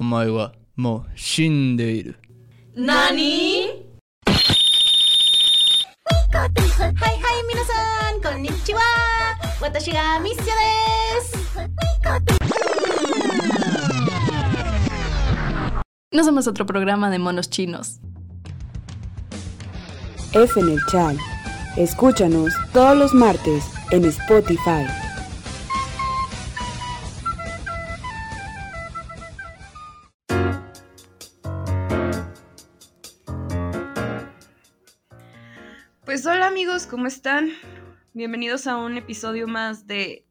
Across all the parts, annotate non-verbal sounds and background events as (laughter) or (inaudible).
お前はもう死んでいる。何はいはい皆さんこんにちは私がミッショです No somos otro programa de monos chinos. F en el Chal. Escúchanos todos los martes en Spotify. ¿Cómo están? Bienvenidos a un episodio más de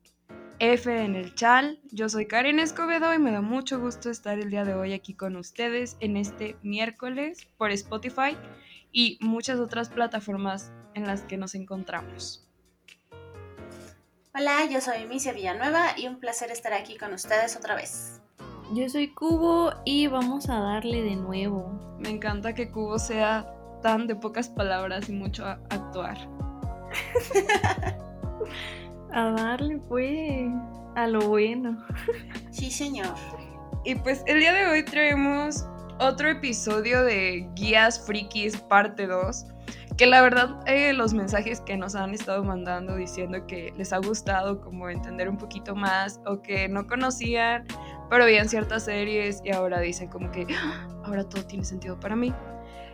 F en el Chal. Yo soy Karen Escobedo y me da mucho gusto estar el día de hoy aquí con ustedes en este miércoles por Spotify y muchas otras plataformas en las que nos encontramos. Hola, yo soy Misia Villanueva y un placer estar aquí con ustedes otra vez. Yo soy Cubo y vamos a darle de nuevo. Me encanta que Cubo sea tan de pocas palabras y mucho a actuar. (laughs) A darle pues a lo bueno. Sí, señor. Y pues el día de hoy traemos otro episodio de Guías Frikis parte 2. Que la verdad eh, los mensajes que nos han estado mandando diciendo que les ha gustado como entender un poquito más o que no conocían, pero veían ciertas series y ahora dicen como que "Ah, ahora todo tiene sentido para mí.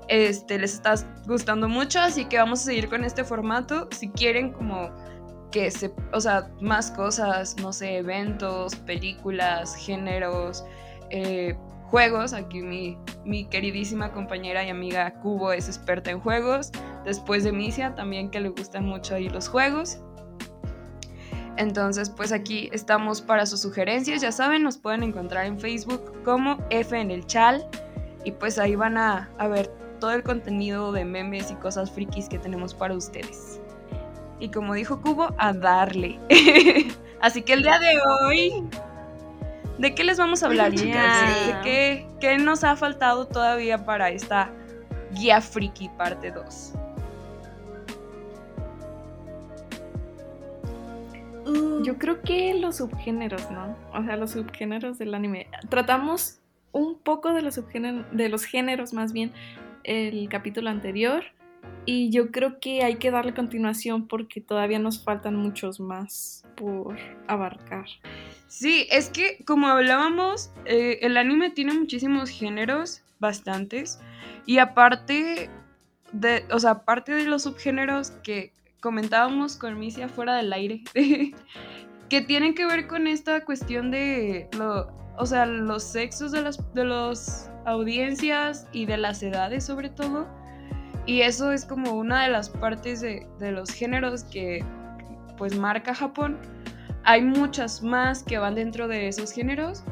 Este, les está gustando mucho, así que vamos a seguir con este formato. Si quieren como que se, o sea, más cosas, no sé, eventos, películas, géneros, eh, juegos. Aquí mi, mi queridísima compañera y amiga Cubo es experta en juegos. Después de Misia también que le gustan mucho ahí los juegos. Entonces, pues aquí estamos para sus sugerencias. Ya saben, nos pueden encontrar en Facebook como F en el Chal. Y pues ahí van a, a ver todo el contenido de memes y cosas frikis que tenemos para ustedes. Y como dijo Cubo, a darle. (laughs) Así que el día de hoy, ¿de qué les vamos a hablar, chicas? ¿De qué, qué nos ha faltado todavía para esta guía friki parte 2? Uh, Yo creo que los subgéneros, ¿no? O sea, los subgéneros del anime. Tratamos un poco de los subgéneros, de los géneros más bien, el capítulo anterior. Y yo creo que hay que darle continuación porque todavía nos faltan muchos más por abarcar. Sí, es que como hablábamos, eh, el anime tiene muchísimos géneros, bastantes, y aparte de, o sea, aparte de los subgéneros que comentábamos con Misia fuera del aire, (laughs) que tienen que ver con esta cuestión de, lo, o sea, los sexos de las de los audiencias y de las edades sobre todo, y eso es como una de las partes de, de los géneros que pues marca Japón hay muchas más que van dentro de esos géneros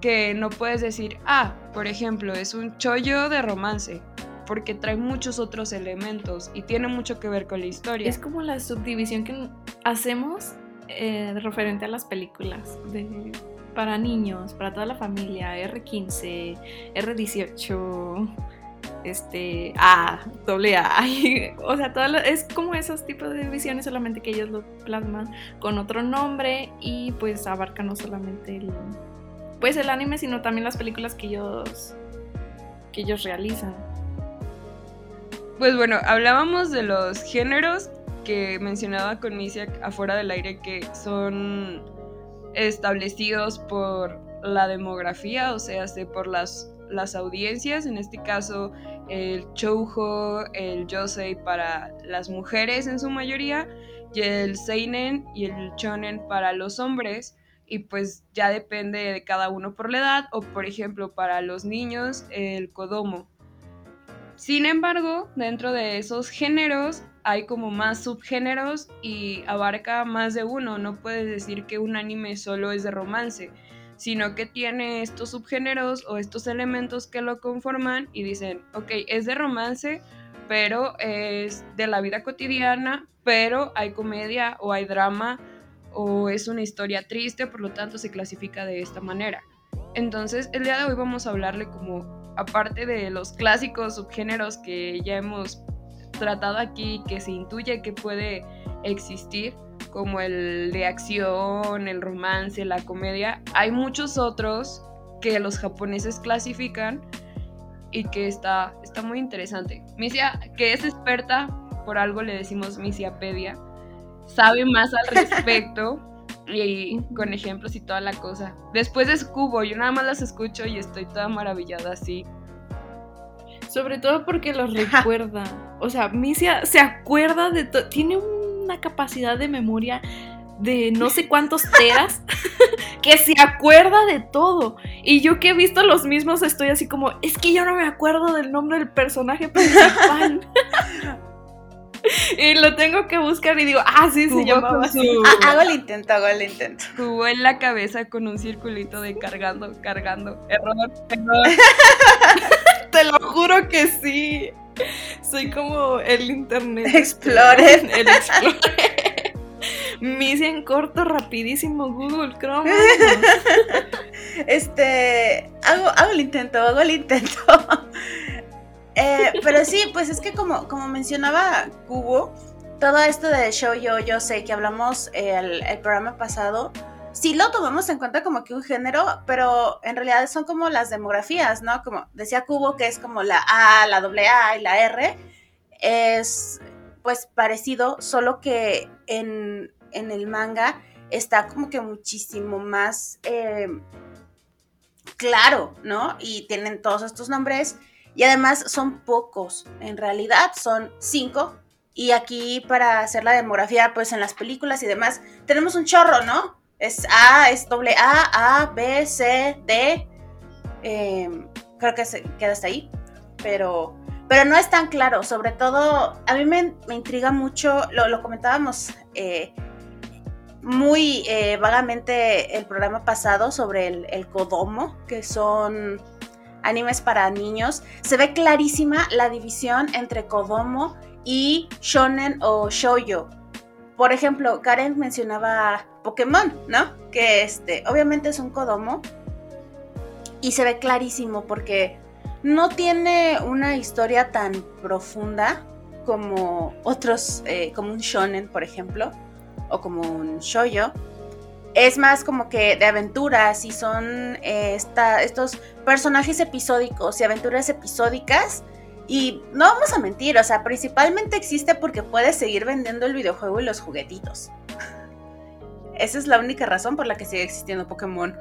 que no puedes decir, ah, por ejemplo, es un chollo de romance, porque trae muchos otros elementos y tiene mucho que ver con la historia. Es como la subdivisión que hacemos eh, referente a las películas de, para niños, para toda la familia, R15, R18, este, A, doble A. (laughs) o sea, todo es como esos tipos de divisiones, solamente que ellos lo plasman con otro nombre y pues abarca no solamente el, pues el anime, sino también las películas que ellos, que ellos realizan. Pues bueno, hablábamos de los géneros que mencionaba con Misia afuera del aire que son establecidos por la demografía, o sea, se- por las, las audiencias, en este caso el shoujo, el yosei para las mujeres en su mayoría, y el seinen y el shonen para los hombres, y pues ya depende de cada uno por la edad, o por ejemplo para los niños el kodomo. Sin embargo, dentro de esos géneros hay como más subgéneros y abarca más de uno. No puedes decir que un anime solo es de romance, sino que tiene estos subgéneros o estos elementos que lo conforman y dicen, ok, es de romance, pero es de la vida cotidiana, pero hay comedia o hay drama o es una historia triste, por lo tanto se clasifica de esta manera. Entonces, el día de hoy vamos a hablarle como, aparte de los clásicos subgéneros que ya hemos tratado aquí, que se intuye que puede existir, como el de acción, el romance, la comedia, hay muchos otros que los japoneses clasifican y que está, está muy interesante. Misia, que es experta, por algo le decimos Misiapedia, sabe más al respecto (laughs) y con ejemplos y toda la cosa. Después de Cubo, yo nada más las escucho y estoy toda maravillada así. Sobre todo porque los recuerda. O sea, Misia se acuerda de todo. Tiene una capacidad de memoria de no sé cuántos teras (laughs) que se acuerda de todo. Y yo que he visto los mismos estoy así como, es que yo no me acuerdo del nombre del personaje principal. (laughs) y lo tengo que buscar y digo, ah, sí, se llamaba así. Ah, hago el intento, hago el intento. Jugó en la cabeza con un circulito de cargando, cargando. Error, error. (laughs) Te lo juro que sí. Soy como el internet. Explorer. (laughs) El Explorer. Misi en corto, rapidísimo, Google Chrome. Este, hago, hago el intento, hago el intento. (laughs) Eh, pero sí, pues es que como, como mencionaba Cubo, todo esto de show yo, yo sé que hablamos el, el programa pasado, sí lo tomamos en cuenta como que un género, pero en realidad son como las demografías, ¿no? Como decía Cubo, que es como la A, la A y la R, es pues parecido, solo que en, en el manga está como que muchísimo más eh, claro, ¿no? Y tienen todos estos nombres y además son pocos, en realidad son cinco. Y aquí para hacer la demografía, pues en las películas y demás, tenemos un chorro, ¿no? Es A, es doble A, A, B, C, D. Eh, creo que se queda hasta ahí. Pero, pero no es tan claro. Sobre todo, a mí me, me intriga mucho, lo, lo comentábamos eh, muy eh, vagamente el programa pasado sobre el, el Kodomo, que son animes para niños, se ve clarísima la división entre Kodomo y Shonen o Shoujo. Por ejemplo, Karen mencionaba Pokémon, ¿no? Que este, obviamente es un Kodomo. Y se ve clarísimo porque no tiene una historia tan profunda como otros, eh, como un shonen, por ejemplo, o como un shoujo es más como que de aventuras y son eh, estos personajes episódicos y aventuras episódicas. Y no vamos a mentir, o sea, principalmente existe porque puedes seguir vendiendo el videojuego y los juguetitos. Esa es la única razón por la que sigue existiendo Pokémon.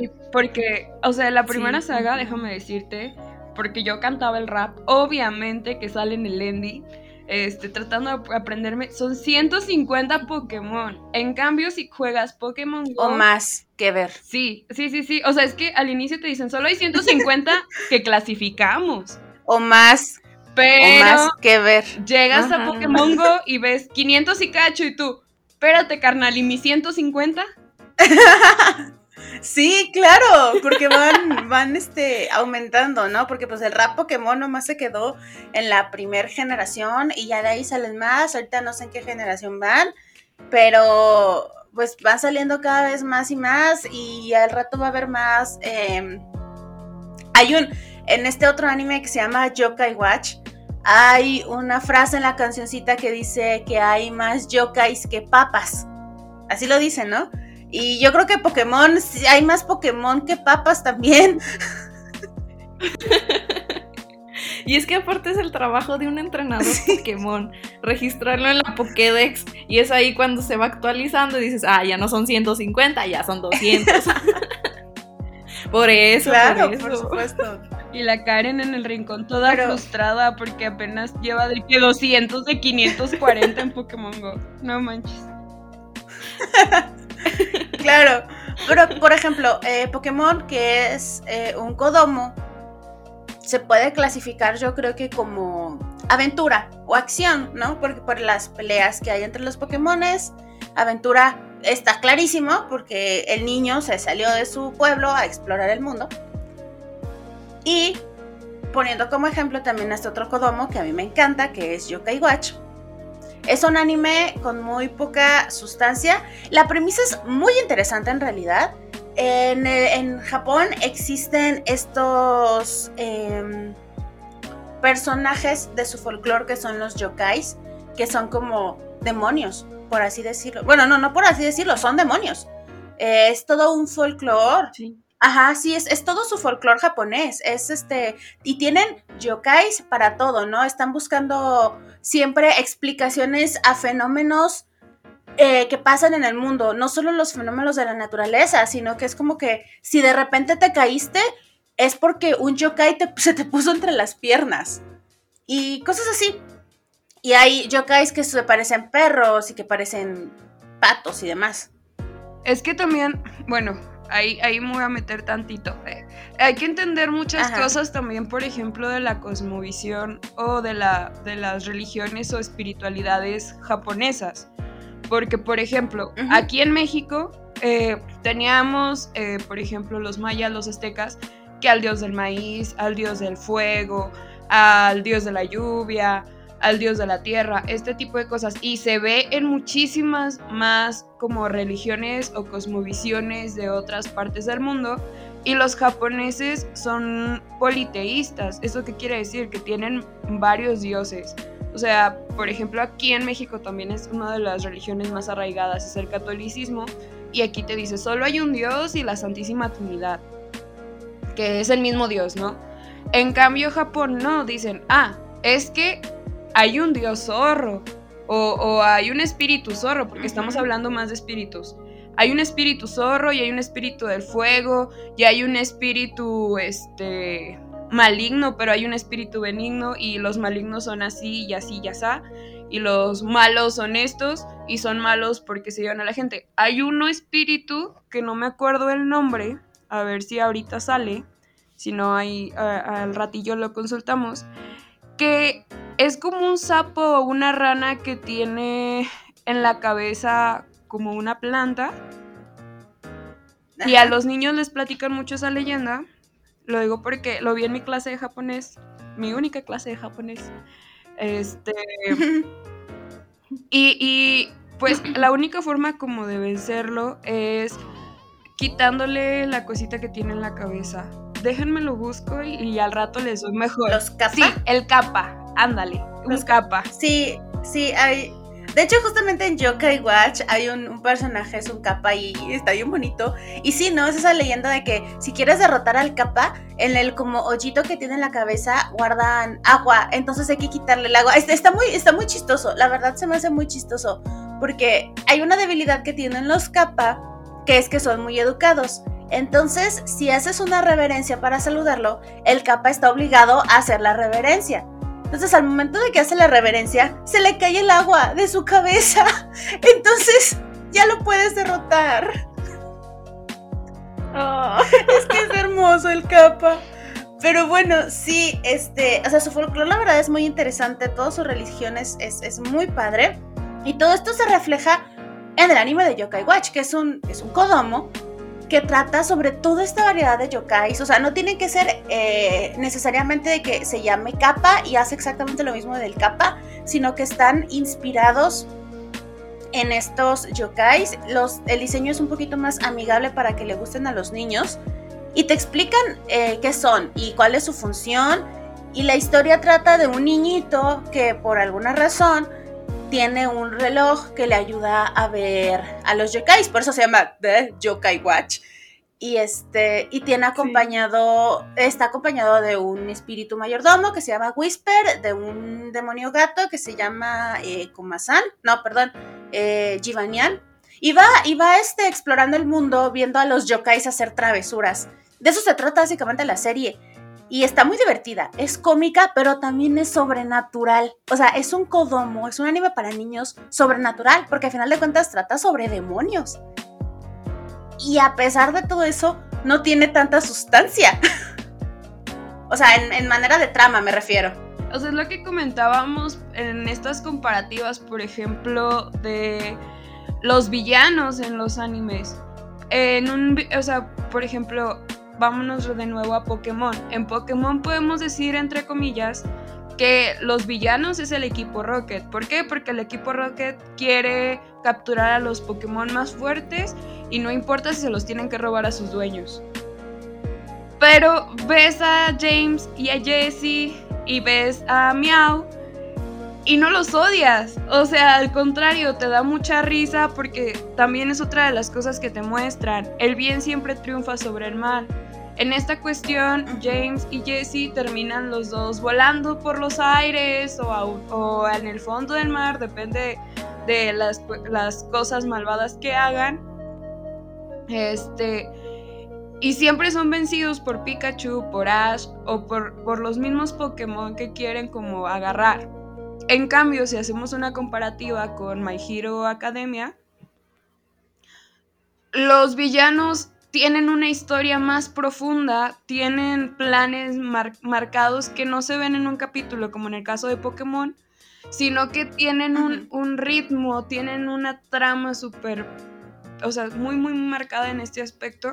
Y porque, o sea, la primera saga, déjame decirte, porque yo cantaba el rap, obviamente que sale en el ending este, tratando de aprenderme, son 150 Pokémon. En cambio, si juegas Pokémon Go... O más que ver. Sí, sí, sí, sí. O sea, es que al inicio te dicen, solo hay 150 (laughs) que clasificamos. O más. Pero... O más que ver. Llegas a Pokémon Go y ves 500 y cacho y tú, espérate, carnal, ¿y mis (laughs) 150? Sí, claro, porque van, (laughs) van este, aumentando, ¿no? Porque pues el rap Pokémon nomás se quedó en la primera generación y ya de ahí salen más, ahorita no sé en qué generación van, pero pues van saliendo cada vez más y más y al rato va a haber más. Em, hay un, en este otro anime que se llama Yokai Watch, hay una frase en la cancioncita que dice que hay más yokais que papas. Así lo dicen, ¿no? Y yo creo que Pokémon, hay más Pokémon que papas también. (laughs) Y es que aparte es el trabajo de un entrenador Pokémon, registrarlo en la Pokédex y es ahí cuando se va actualizando y dices, ah, ya no son 150, ya son 200. (laughs) (laughs) por eso, claro, por, por, supuesto. Y la Karen en el rincón toda Pero... frustrada porque apenas lleva de que 200 de 540 en Pokémon Go. No manches. (laughs) claro, pero por ejemplo, eh, Pokémon, que es eh, un Kodomo, se puede clasificar yo creo que como aventura o acción, ¿no? Porque por las peleas que hay entre los Pokémones, aventura está clarísimo porque el niño se salió de su pueblo a explorar el mundo. Y poniendo como ejemplo también este otro Kodomo que a mí me encanta, que es Yokai Watch es un anime con muy poca sustancia. La premisa es muy interesante en realidad. En, en Japón existen estos eh, personajes de su folclore que son los yokais, que son como demonios, por así decirlo. Bueno, no, no por así decirlo, son demonios. Eh, es todo un folclore. Sí. Ajá, sí, es, es todo su folclore japonés. Es este. Y tienen yokais para todo, ¿no? Están buscando siempre explicaciones a fenómenos eh, que pasan en el mundo. No solo los fenómenos de la naturaleza, sino que es como que si de repente te caíste, es porque un yokai (laughs) se te puso entre las piernas. Y cosas así. Y hay yokais que se parecen perros y que parecen patos y demás. Es que también, bueno, ahí, ahí me voy a meter tantito. eh. Hay que entender muchas Ajá. cosas también, por ejemplo, de la cosmovisión o de, la, de las religiones o espiritualidades japonesas. Porque, por ejemplo, aquí en México eh, teníamos, eh, por ejemplo, los mayas, los aztecas, que al dios del maíz, al dios del fuego, al dios de la lluvia, al dios de la tierra, este tipo de cosas. Y se ve en muchísimas más como religiones o cosmovisiones de otras partes del mundo. Y los japoneses son politeístas. ¿Eso qué quiere decir? Que tienen varios dioses. O sea, por ejemplo, aquí en México también es una de las religiones más arraigadas, es el catolicismo. Y aquí te dice, solo hay un Dios y la Santísima Trinidad, que es el mismo Dios, ¿no? En cambio, Japón no, dicen, ah, es que hay un Dios zorro o, o hay un espíritu zorro, porque estamos hablando más de espíritus. Hay un espíritu zorro y hay un espíritu del fuego y hay un espíritu, este, maligno, pero hay un espíritu benigno y los malignos son así y así y así. Y los malos son estos y son malos porque se llevan a la gente. Hay uno espíritu que no me acuerdo el nombre, a ver si ahorita sale, si no hay, a- al ratillo lo consultamos, que es como un sapo o una rana que tiene en la cabeza como una planta. Y a los niños les platican mucho esa leyenda. Lo digo porque lo vi en mi clase de japonés, mi única clase de japonés. Este, (laughs) y, y, pues la única forma como de vencerlo es quitándole la cosita que tiene en la cabeza. Déjenme lo busco y, y al rato les doy mejor. Los kappa. Sí, el capa, ándale, un Los capa. Sí, sí, hay. De hecho, justamente en Yokai Watch hay un, un personaje, es un capa y está bien bonito. Y sí, ¿no? Es esa leyenda de que si quieres derrotar al capa, en el como hoyito que tiene en la cabeza guardan agua. Entonces hay que quitarle el agua. Está, está muy, está muy chistoso. La verdad se me hace muy chistoso. Porque hay una debilidad que tienen los capa, que es que son muy educados. Entonces, si haces una reverencia para saludarlo, el capa está obligado a hacer la reverencia. Entonces, al momento de que hace la reverencia, se le cae el agua de su cabeza. (laughs) Entonces, ya lo puedes derrotar. (laughs) (laughs) Es que es hermoso el capa. Pero bueno, sí, este, o sea, su folclore la verdad es muy interesante, todas sus religiones es, es muy padre. Y todo esto se refleja en el anime de Yokai Watch, que es un, es un kodomo que trata sobre toda esta variedad de yokais. O sea, no tiene que ser eh, necesariamente de que se llame kappa y hace exactamente lo mismo del kappa, sino que están inspirados en estos yokais. Los, el diseño es un poquito más amigable para que le gusten a los niños y te explican eh, qué son y cuál es su función. Y la historia trata de un niñito que por alguna razón tiene un reloj que le ayuda a ver a los yokais, por eso se llama The Yokai Watch. Y este, y tiene acompañado, está acompañado de un espíritu mayordomo que se llama Whisper, de un demonio gato que se llama eh, Kumasan, no, perdón, eh, Jivanian. Y va, y va este, explorando el mundo, viendo a los yokais hacer travesuras. De eso se trata básicamente la serie. Y está muy divertida, es cómica, pero también es sobrenatural. O sea, es un kodomo, es un anime para niños sobrenatural, porque al final de cuentas trata sobre demonios. Y a pesar de todo eso, no tiene tanta sustancia. (laughs) o sea, en, en manera de trama me refiero. O sea, es lo que comentábamos en estas comparativas, por ejemplo, de los villanos en los animes. En un, o sea, por ejemplo, vámonos de nuevo a Pokémon. En Pokémon podemos decir, entre comillas, que los villanos es el equipo Rocket. ¿Por qué? Porque el equipo Rocket quiere capturar a los Pokémon más fuertes y no importa si se los tienen que robar a sus dueños. Pero ves a James y a Jessie y ves a Meow y no los odias. O sea, al contrario, te da mucha risa porque también es otra de las cosas que te muestran. El bien siempre triunfa sobre el mal. En esta cuestión, James y Jesse terminan los dos volando por los aires o, en el fondo del mar, depende de las, cosas malvadas que hagan. Este, y siempre son vencidos por Pikachu, por Ash o por, por los mismos Pokémon que quieren como agarrar. En cambio, si hacemos una comparativa con My Hero Academia, los villanos tienen una historia más profunda, tienen planes marcados que no se ven en un capítulo, como en el caso de Pokémon, sino que tienen un, un ritmo, tienen una trama súper, o sea, muy, muy marcada en este aspecto.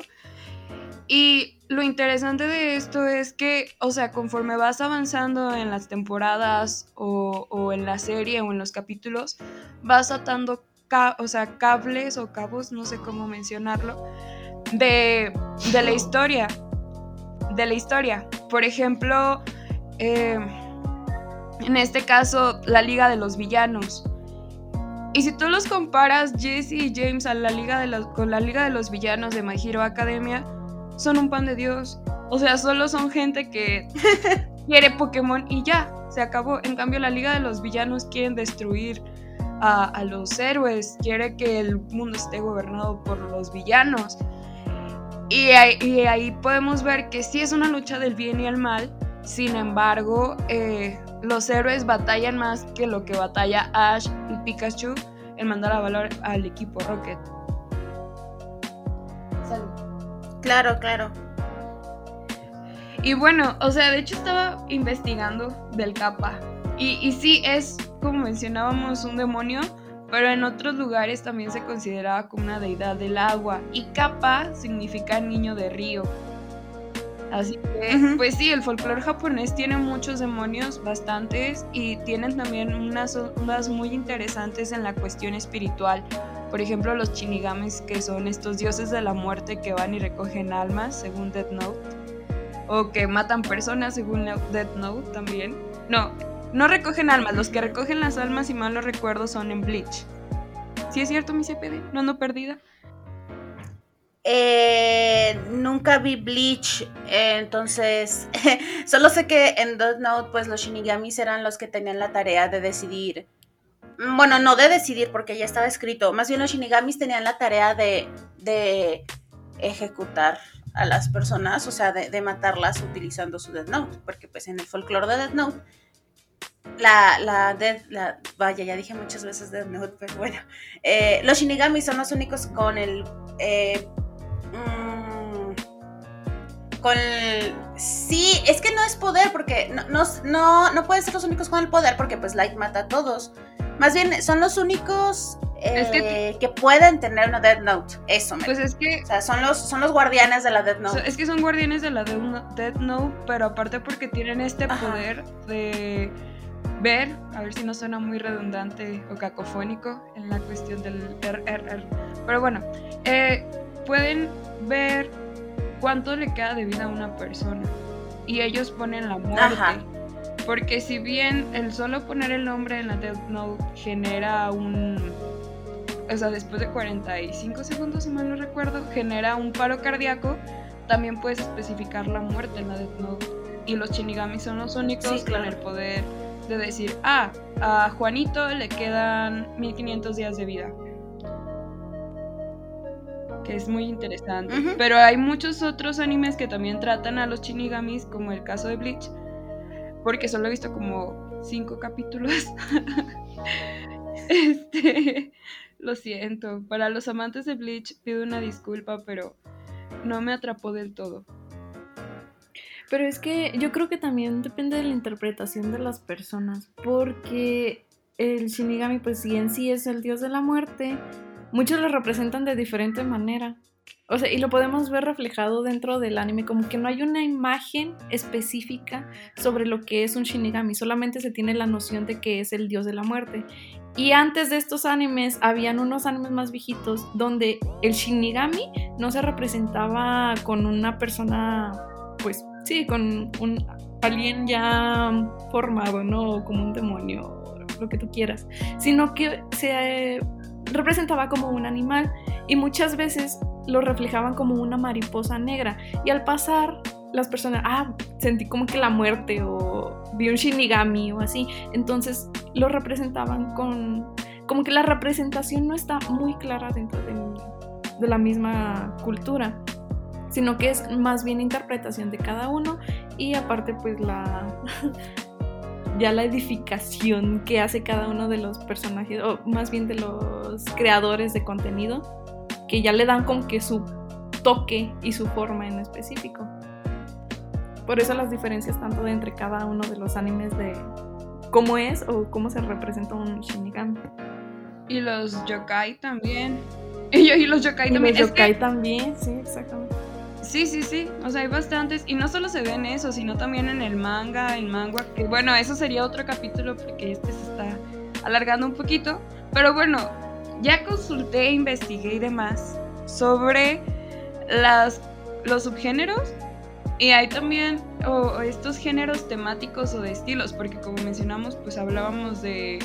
Y lo interesante de esto es que, o sea, conforme vas avanzando en las temporadas o, en la serie o en los capítulos, vas atando o sea, cables o cabos, no sé cómo mencionarlo, de, la historia. De la historia. Por ejemplo, eh, en este caso, la Liga de los Villanos. Y si tú los comparas, Jesse y James, a la Liga de con la Liga de los Villanos de My Hero Academia, son un pan de Dios. O sea, solo son gente que (laughs) quiere Pokémon y ya, se acabó. En cambio, la Liga de los Villanos quieren destruir a, los héroes, quiere que el mundo esté gobernado por los villanos. Y ahí, podemos ver que sí es una lucha del bien y el mal, sin embargo, eh, los héroes batallan más que lo que batalla Ash y Pikachu en mandar a valor al equipo Rocket. Salud. Claro, claro. Y bueno, o sea, de hecho estaba investigando del Kappa. Y, y sí, es, como mencionábamos, un demonio, pero en otros lugares también se consideraba como una deidad del agua. Y Kappa significa niño de río. Así que, pues sí, el folclore japonés tiene muchos demonios, bastantes, y tienen también unas ondas muy interesantes en la cuestión espiritual. Por ejemplo, los shinigamis, que son estos dioses de la muerte que van y recogen almas, según Death Note. O que matan personas, según Death Note también. No, no recogen almas. Los que recogen las almas, si mal no recuerdo, son en Bleach. ¿Sí es cierto, mi CPD? ¿No ando perdida? Eh, nunca vi Bleach, entonces (laughs) solo sé que en Death Note pues los Shinigamis eran los que tenían la tarea de decidir bueno, no de decidir porque ya estaba escrito, más bien los shinigamis tenían la tarea de, de ejecutar a las personas, o sea, de, matarlas utilizando su Death Note, porque pues en el folclore de Death Note, la, la, Death, la, vaya, ya dije muchas veces Death Note, pero bueno, eh, los shinigamis son los únicos con el... Eh, mm, con el, sí, es que no es poder, porque no, no, no, no pueden ser los únicos con el poder, porque pues Light mata a todos. Más bien, son los únicos eh, que, pueden tener una Death Note. Eso, me Pues es que. O sea, son los, son los guardianes de la Death Note. Es que son guardianes de la Death Note, pero aparte porque tienen este poder de ver, a ver si no suena muy redundante o cacofónico en la cuestión del RRR. Pero bueno, eh, pueden ver cuánto le queda de vida a una persona. Y ellos ponen la muerte. Ajá. Porque si bien el solo poner el nombre en la Death Note genera un... O sea, después de 45 segundos, si mal no recuerdo, genera un paro cardíaco, también puedes especificar la muerte en la Death Note. Y los Shinigami son los únicos con el poder de decir, ah, a Juanito le quedan 1500 días de vida. Que es muy interesante. Pero hay muchos otros animes que también tratan a los Shinigamis, como el caso de Bleach, porque solo he visto como cinco capítulos. (laughs) este, lo siento. Para los amantes de Bleach pido una disculpa, pero no me atrapó del todo. Pero es que yo creo que también depende de la interpretación de las personas, porque el Shinigami, pues si en sí es el dios de la muerte, muchos lo representan de diferente manera. O sea, y lo podemos ver reflejado dentro del anime, como que no hay una imagen específica sobre lo que es un Shinigami, solamente se tiene la noción de que es el dios de la muerte. Y antes de estos animes, habían unos animes más viejitos donde el Shinigami no se representaba con una persona, pues sí, con un alguien ya formado, ¿no? Como un demonio lo que tú quieras, sino que se eh, representaba como un animal y muchas veces lo reflejaban como una mariposa negra. Y al pasar las personas, ah, sentí como que la muerte o vi un shinigami o así, entonces lo representaban con, como que la representación no está muy clara dentro de, de la misma cultura sino que es más bien interpretación de cada uno y aparte pues la (laughs) ya la edificación que hace cada uno de los personajes o más bien de los creadores de contenido que ya le dan como que su toque y su forma en específico. Por eso las diferencias tanto de entre cada uno de los animes de cómo es o cómo se representa un Shinigami. Y los yokai también. (laughs) Y, los yokai Y también. los Es que- yokai también, sí, exactamente. Sí, sí, sí. O sea, hay bastantes. Y no solo se ve en eso, sino también en el manga, en manga. Que bueno, eso sería otro capítulo porque este se está alargando un poquito. Pero bueno, ya consulté, investigué y demás sobre las, los subgéneros. Y hay también estos géneros temáticos o de estilos. Porque como mencionamos, pues hablábamos de.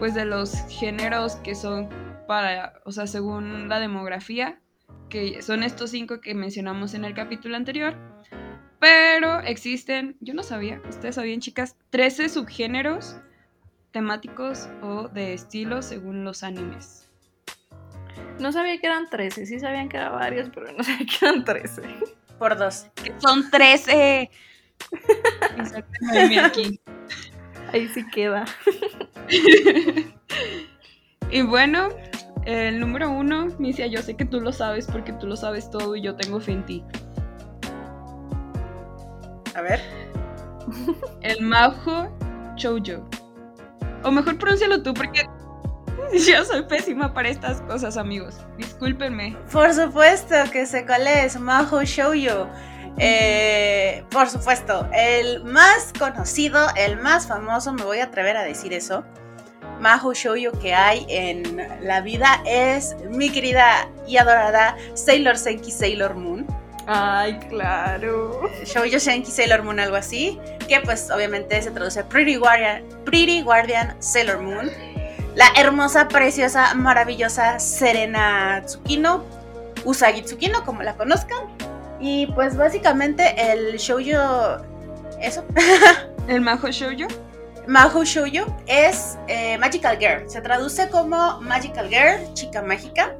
Pues de los géneros que son para. O sea, según la demografía que son estos cinco que mencionamos en el capítulo anterior. Pero existen, yo no sabía, ustedes sabían chicas, 13 subgéneros temáticos o de estilo según los animes. No sabía que eran 13, sí sabían que eran varios, pero no (laughs) sabía que eran 13. Por dos. Que son 13. (laughs) Exactamente aquí. Ahí sí queda. (laughs) Y bueno, el número uno, Misia, yo sé que tú lo sabes porque tú lo sabes todo y yo tengo fe en ti. A ver. El Majo Shoujo. O mejor pronúncialo tú porque (laughs) yo soy pésima para estas cosas, amigos. Discúlpenme. Por supuesto que sé cuál es, Maho Shoujo. Eh, por supuesto, el más conocido, el más famoso, me voy a atrever a decir eso. Maho Shoujo que hay en la vida es mi querida y adorada Sailor Senki Sailor Moon. Ay, claro. Shoujo Senki Sailor Moon, algo así. Que pues obviamente se traduce Pretty Guardian, Pretty Guardian Sailor Moon. La hermosa, preciosa, maravillosa Serena Tsukino, Usagi Tsukino, como la conozcan. Y pues básicamente el shoujo, eso, (laughs) El Majo Shoujo. Mahou Shoujo es eh, Magical Girl. Se traduce como Magical Girl, chica mágica.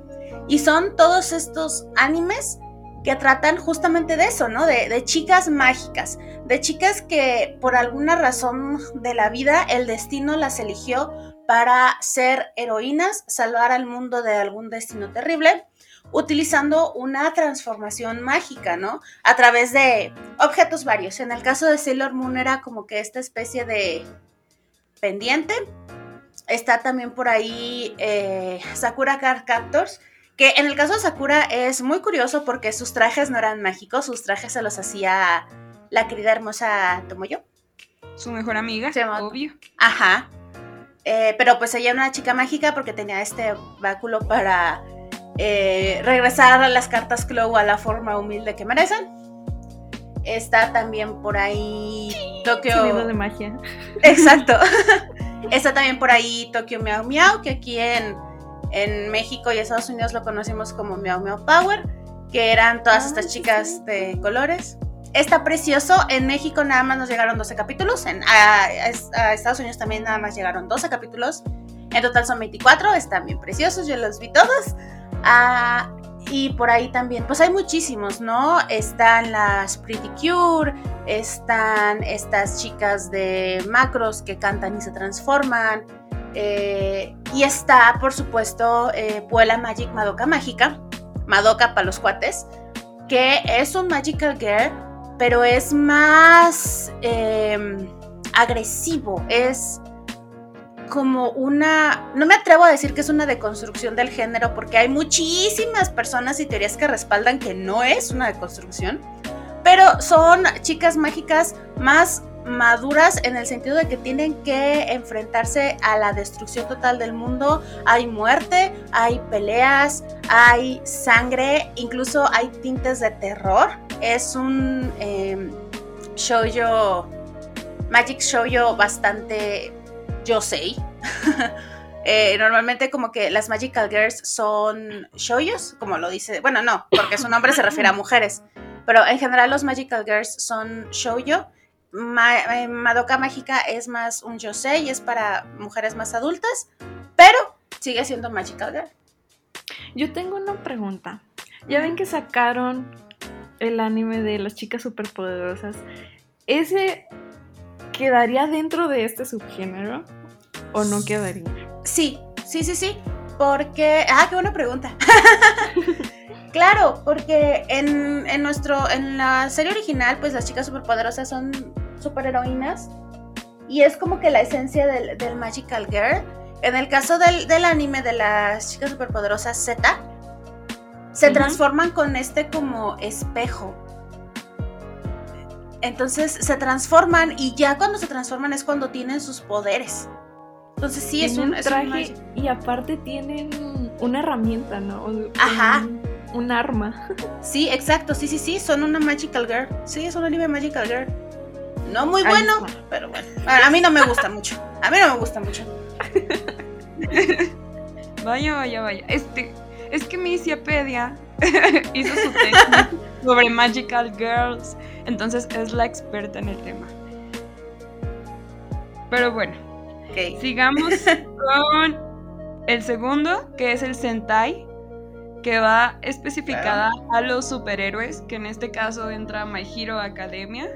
Y son todos estos animes que tratan justamente de eso, ¿no? De, de chicas mágicas. De chicas que por alguna razón de la vida el destino las eligió para ser heroínas, salvar al mundo de algún destino terrible, utilizando una transformación mágica, ¿no? A través de objetos varios. En el caso de Sailor Moon era como que esta especie de pendiente. Está también por ahí eh, Sakura Card Captors, que en el caso de Sakura es muy curioso porque sus trajes no eran mágicos, sus trajes se los hacía la querida hermosa Tomoyo. Su mejor amiga, Se llama- obvio. Ajá. Eh, pero pues ella era una chica mágica porque tenía este báculo para eh, regresar a las cartas Clow a la forma humilde que merecen. Está también por ahí Tokio. De magia. Exacto. (laughs) Está también por ahí Tokyo Meow Meow, que aquí en, en México y Estados Unidos lo conocemos como Meow Meow Power, que eran todas Ah, estas sí, chicas de colores. Está precioso. En México nada más nos llegaron 12 capítulos. En, a, a Estados Unidos también nada más llegaron 12 capítulos. En total son 24. Están bien preciosos. Yo los vi todos. Ah, y por ahí también, pues hay muchísimos, ¿no? Están las Pretty Cure, están estas chicas de macros que cantan y se transforman. eh, y está, por supuesto, eh, Puela Magic Madoka Mágica, Madoka para los cuates, que es un Magical Girl, pero es más eh, agresivo, es como una, no me atrevo a decir que es una deconstrucción del género porque hay muchísimas personas y teorías que respaldan que no es una deconstrucción, pero son chicas mágicas más maduras en el sentido de que tienen que enfrentarse a la destrucción total del mundo, hay muerte, hay peleas, hay sangre, incluso hay tintes de terror, es un eh, shoujo, magic shoujo bastante yosei. (laughs) Eh, normalmente como que las Magical Girls son shoyos, como lo dice, bueno, no, porque su nombre se refiere a mujeres, pero en general los Magical Girls son shoujo. Ma eh, Madoka Mágica es más un yosei, es para mujeres más adultas, pero sigue siendo Magical Girl. Yo tengo una pregunta. Ya ven que sacaron el anime de las chicas superpoderosas. ¿Ese quedaría dentro de este subgénero o no quedaría? Sí, sí, sí, sí. Porque. Ah, qué buena pregunta. (laughs) claro, porque en, en, nuestro. En la serie original, pues las chicas superpoderosas son superheroínas. Y es como que la esencia del, del Magical Girl. En el caso del, del, anime de las chicas superpoderosas Z, se uh -huh. transforman con este como espejo. Entonces se transforman y ya cuando se transforman es cuando tienen sus poderes. Entonces sí es un, es traje un y aparte tienen una herramienta, ¿no? Ajá. Un, un, arma. Sí, exacto, sí, sí, sí, son una Magical Girl. Sí, es un anime Magical Girl. No muy bueno, Ay, pero bueno. A mí no me gusta mucho. A mí no me gusta mucho. (laughs) vaya, vaya, vaya. Este, es que mi Ciapedia (laughs) hizo su tesis (laughs) sobre Magical Girls, entonces es la experta en el tema. Pero bueno, okay. sigamos (laughs) con el segundo, que es el Sentai, que va especificada a los superhéroes, que en este caso entra My Hero Academia.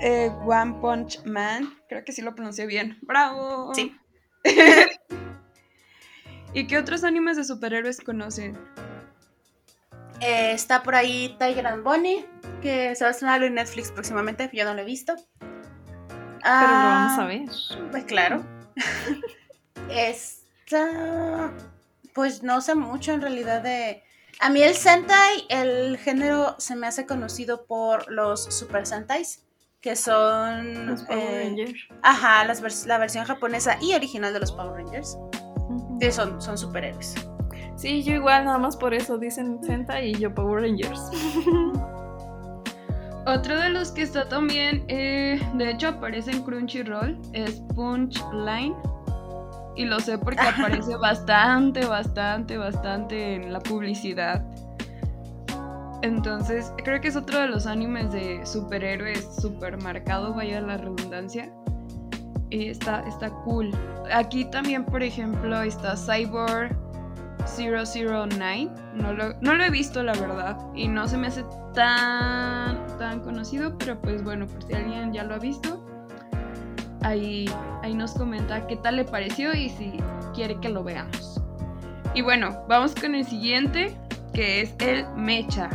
Eh, One Punch Man, creo que sí lo pronuncié bien. ¡Bravo! Sí. ¿Y qué otros animes de superhéroes conocen? Eh, está por ahí Tiger and Bonnie, que se va a estrenar en Netflix próximamente, yo no lo he visto. Pero ah, lo vamos a ver. Pues claro. Esta. Pues no sé mucho en realidad de. A mí el Sentai, el género se me hace conocido por los Super Sentais, que son. Los Power eh, Rangers. Ajá, las vers la versión japonesa y original de los Power Rangers. Son, son superhéroes. Sí, yo igual, nada más por eso dicen Sentai y yo Power Rangers. (laughs) Otro de los que está también, eh, de hecho aparece en Crunchyroll, es Punchline. Y lo sé porque (laughs) aparece bastante, bastante, bastante en la publicidad. Entonces, creo que es otro de los animes de superhéroes super marcado, vaya la redundancia. Y está, está cool. Aquí también, por ejemplo, está Cyborg 009. No lo, no lo he visto, la verdad. Y no se me hace tan, tan conocido, pero pues bueno, por si alguien ya lo ha visto, ahí, ahí nos comenta qué tal le pareció y si quiere que lo veamos. Y bueno, vamos con el siguiente, que es el Mecha,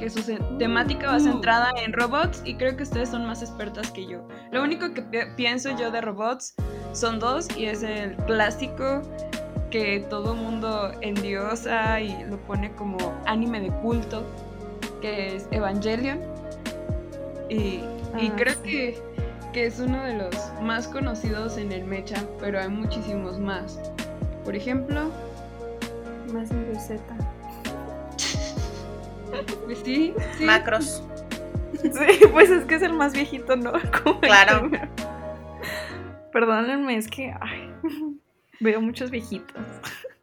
que su temática va centrada en robots y creo que ustedes son más expertas que yo. Lo único que pienso yo de robots son dos y es el clásico que todo mundo endiosa y lo pone como anime de culto, que es Evangelion. Y, ah, y creo sí. que, que, es uno de los más conocidos en el mecha, pero hay muchísimos más. Por ejemplo... Más de Z. Pues sí, sí. Macros. Sí, pues es que es el más viejito, ¿no? (laughs) Como claro. Perdónenme, es que ay, (laughs) veo muchos viejitos.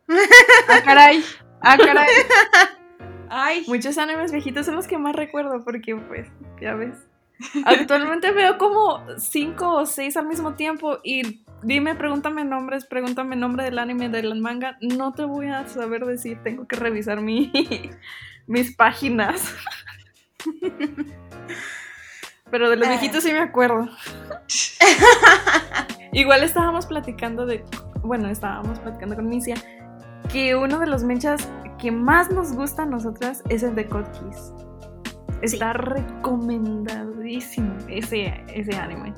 (laughs) ¡Ah, caray! ¡Ah, caray! Ay. Muchos animes viejitos son los que más recuerdo porque, pues, ya ves. Actualmente veo como cinco o seis al mismo tiempo y dime, pregúntame nombres, pregúntame nombre del anime, del manga. No te voy a saber decir, tengo que revisar mi, mis páginas. Pero de los viejitos sí me acuerdo. Igual estábamos platicando de. Bueno, estábamos platicando con Misia. Que uno de los mechas que más nos gusta a nosotras es el de Code Kiss. Está sí. recomendadísimo ese, ese anime.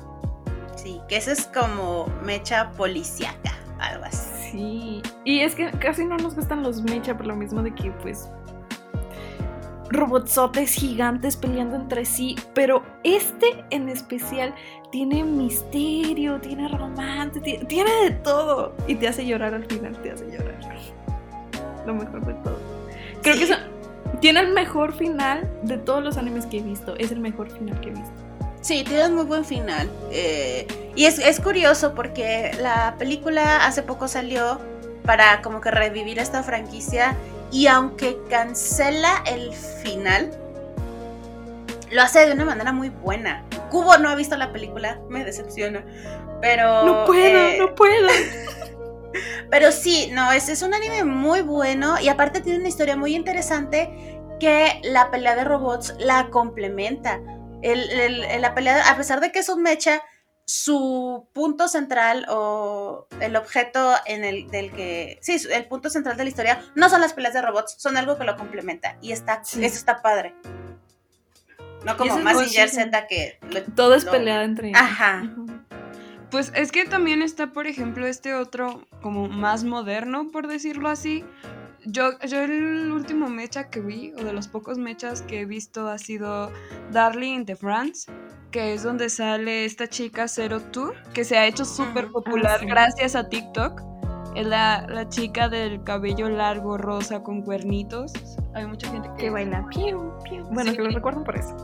Sí, que ese es como mecha policiaca, algo así. Sí, y es que casi no nos gustan los mecha por lo mismo de que, pues, robotsotes gigantes peleando entre sí, pero este en especial tiene misterio, tiene romance, tiene, tiene, de todo y te hace llorar al final, te hace llorar. Lo mejor de todo. Creo sí. que tiene el mejor final de todos los animes que he visto, es el mejor final que he visto. Sí, tiene un muy buen final. Eh, y es, es curioso porque la película hace poco salió para como que revivir esta franquicia y aunque cancela el final, lo hace de una manera muy buena. Cubo no ha visto la película, me decepciona, pero... No puedo, eh, no puedo. (laughs) Pero sí, no, es, es un anime muy bueno y aparte tiene una historia muy interesante que la pelea de robots la complementa. El, el- la pelea, a pesar de que es un mecha, su punto central o el objeto en el del que sí el punto central de la historia no son las peleas de robots son algo que lo complementa y está Sí. eso está padre no como buenísimo. Z que lo- Todo es lo- peleada entre ellos. Ajá. Pues es que también está, por ejemplo, este otro como más moderno, por decirlo así. Yo, yo el último mecha que vi, o de los pocos mechas que he visto, ha sido Darling in the France, que es donde sale esta chica Zero Two, que se ha hecho súper Ujú. popular Ah, sí. gracias a TikTok. Es la, la chica del cabello largo, rosa, con cuernitos. Hay mucha gente que... Que baila. Piu, piu. Bueno, Sí. que lo recuerdan por eso.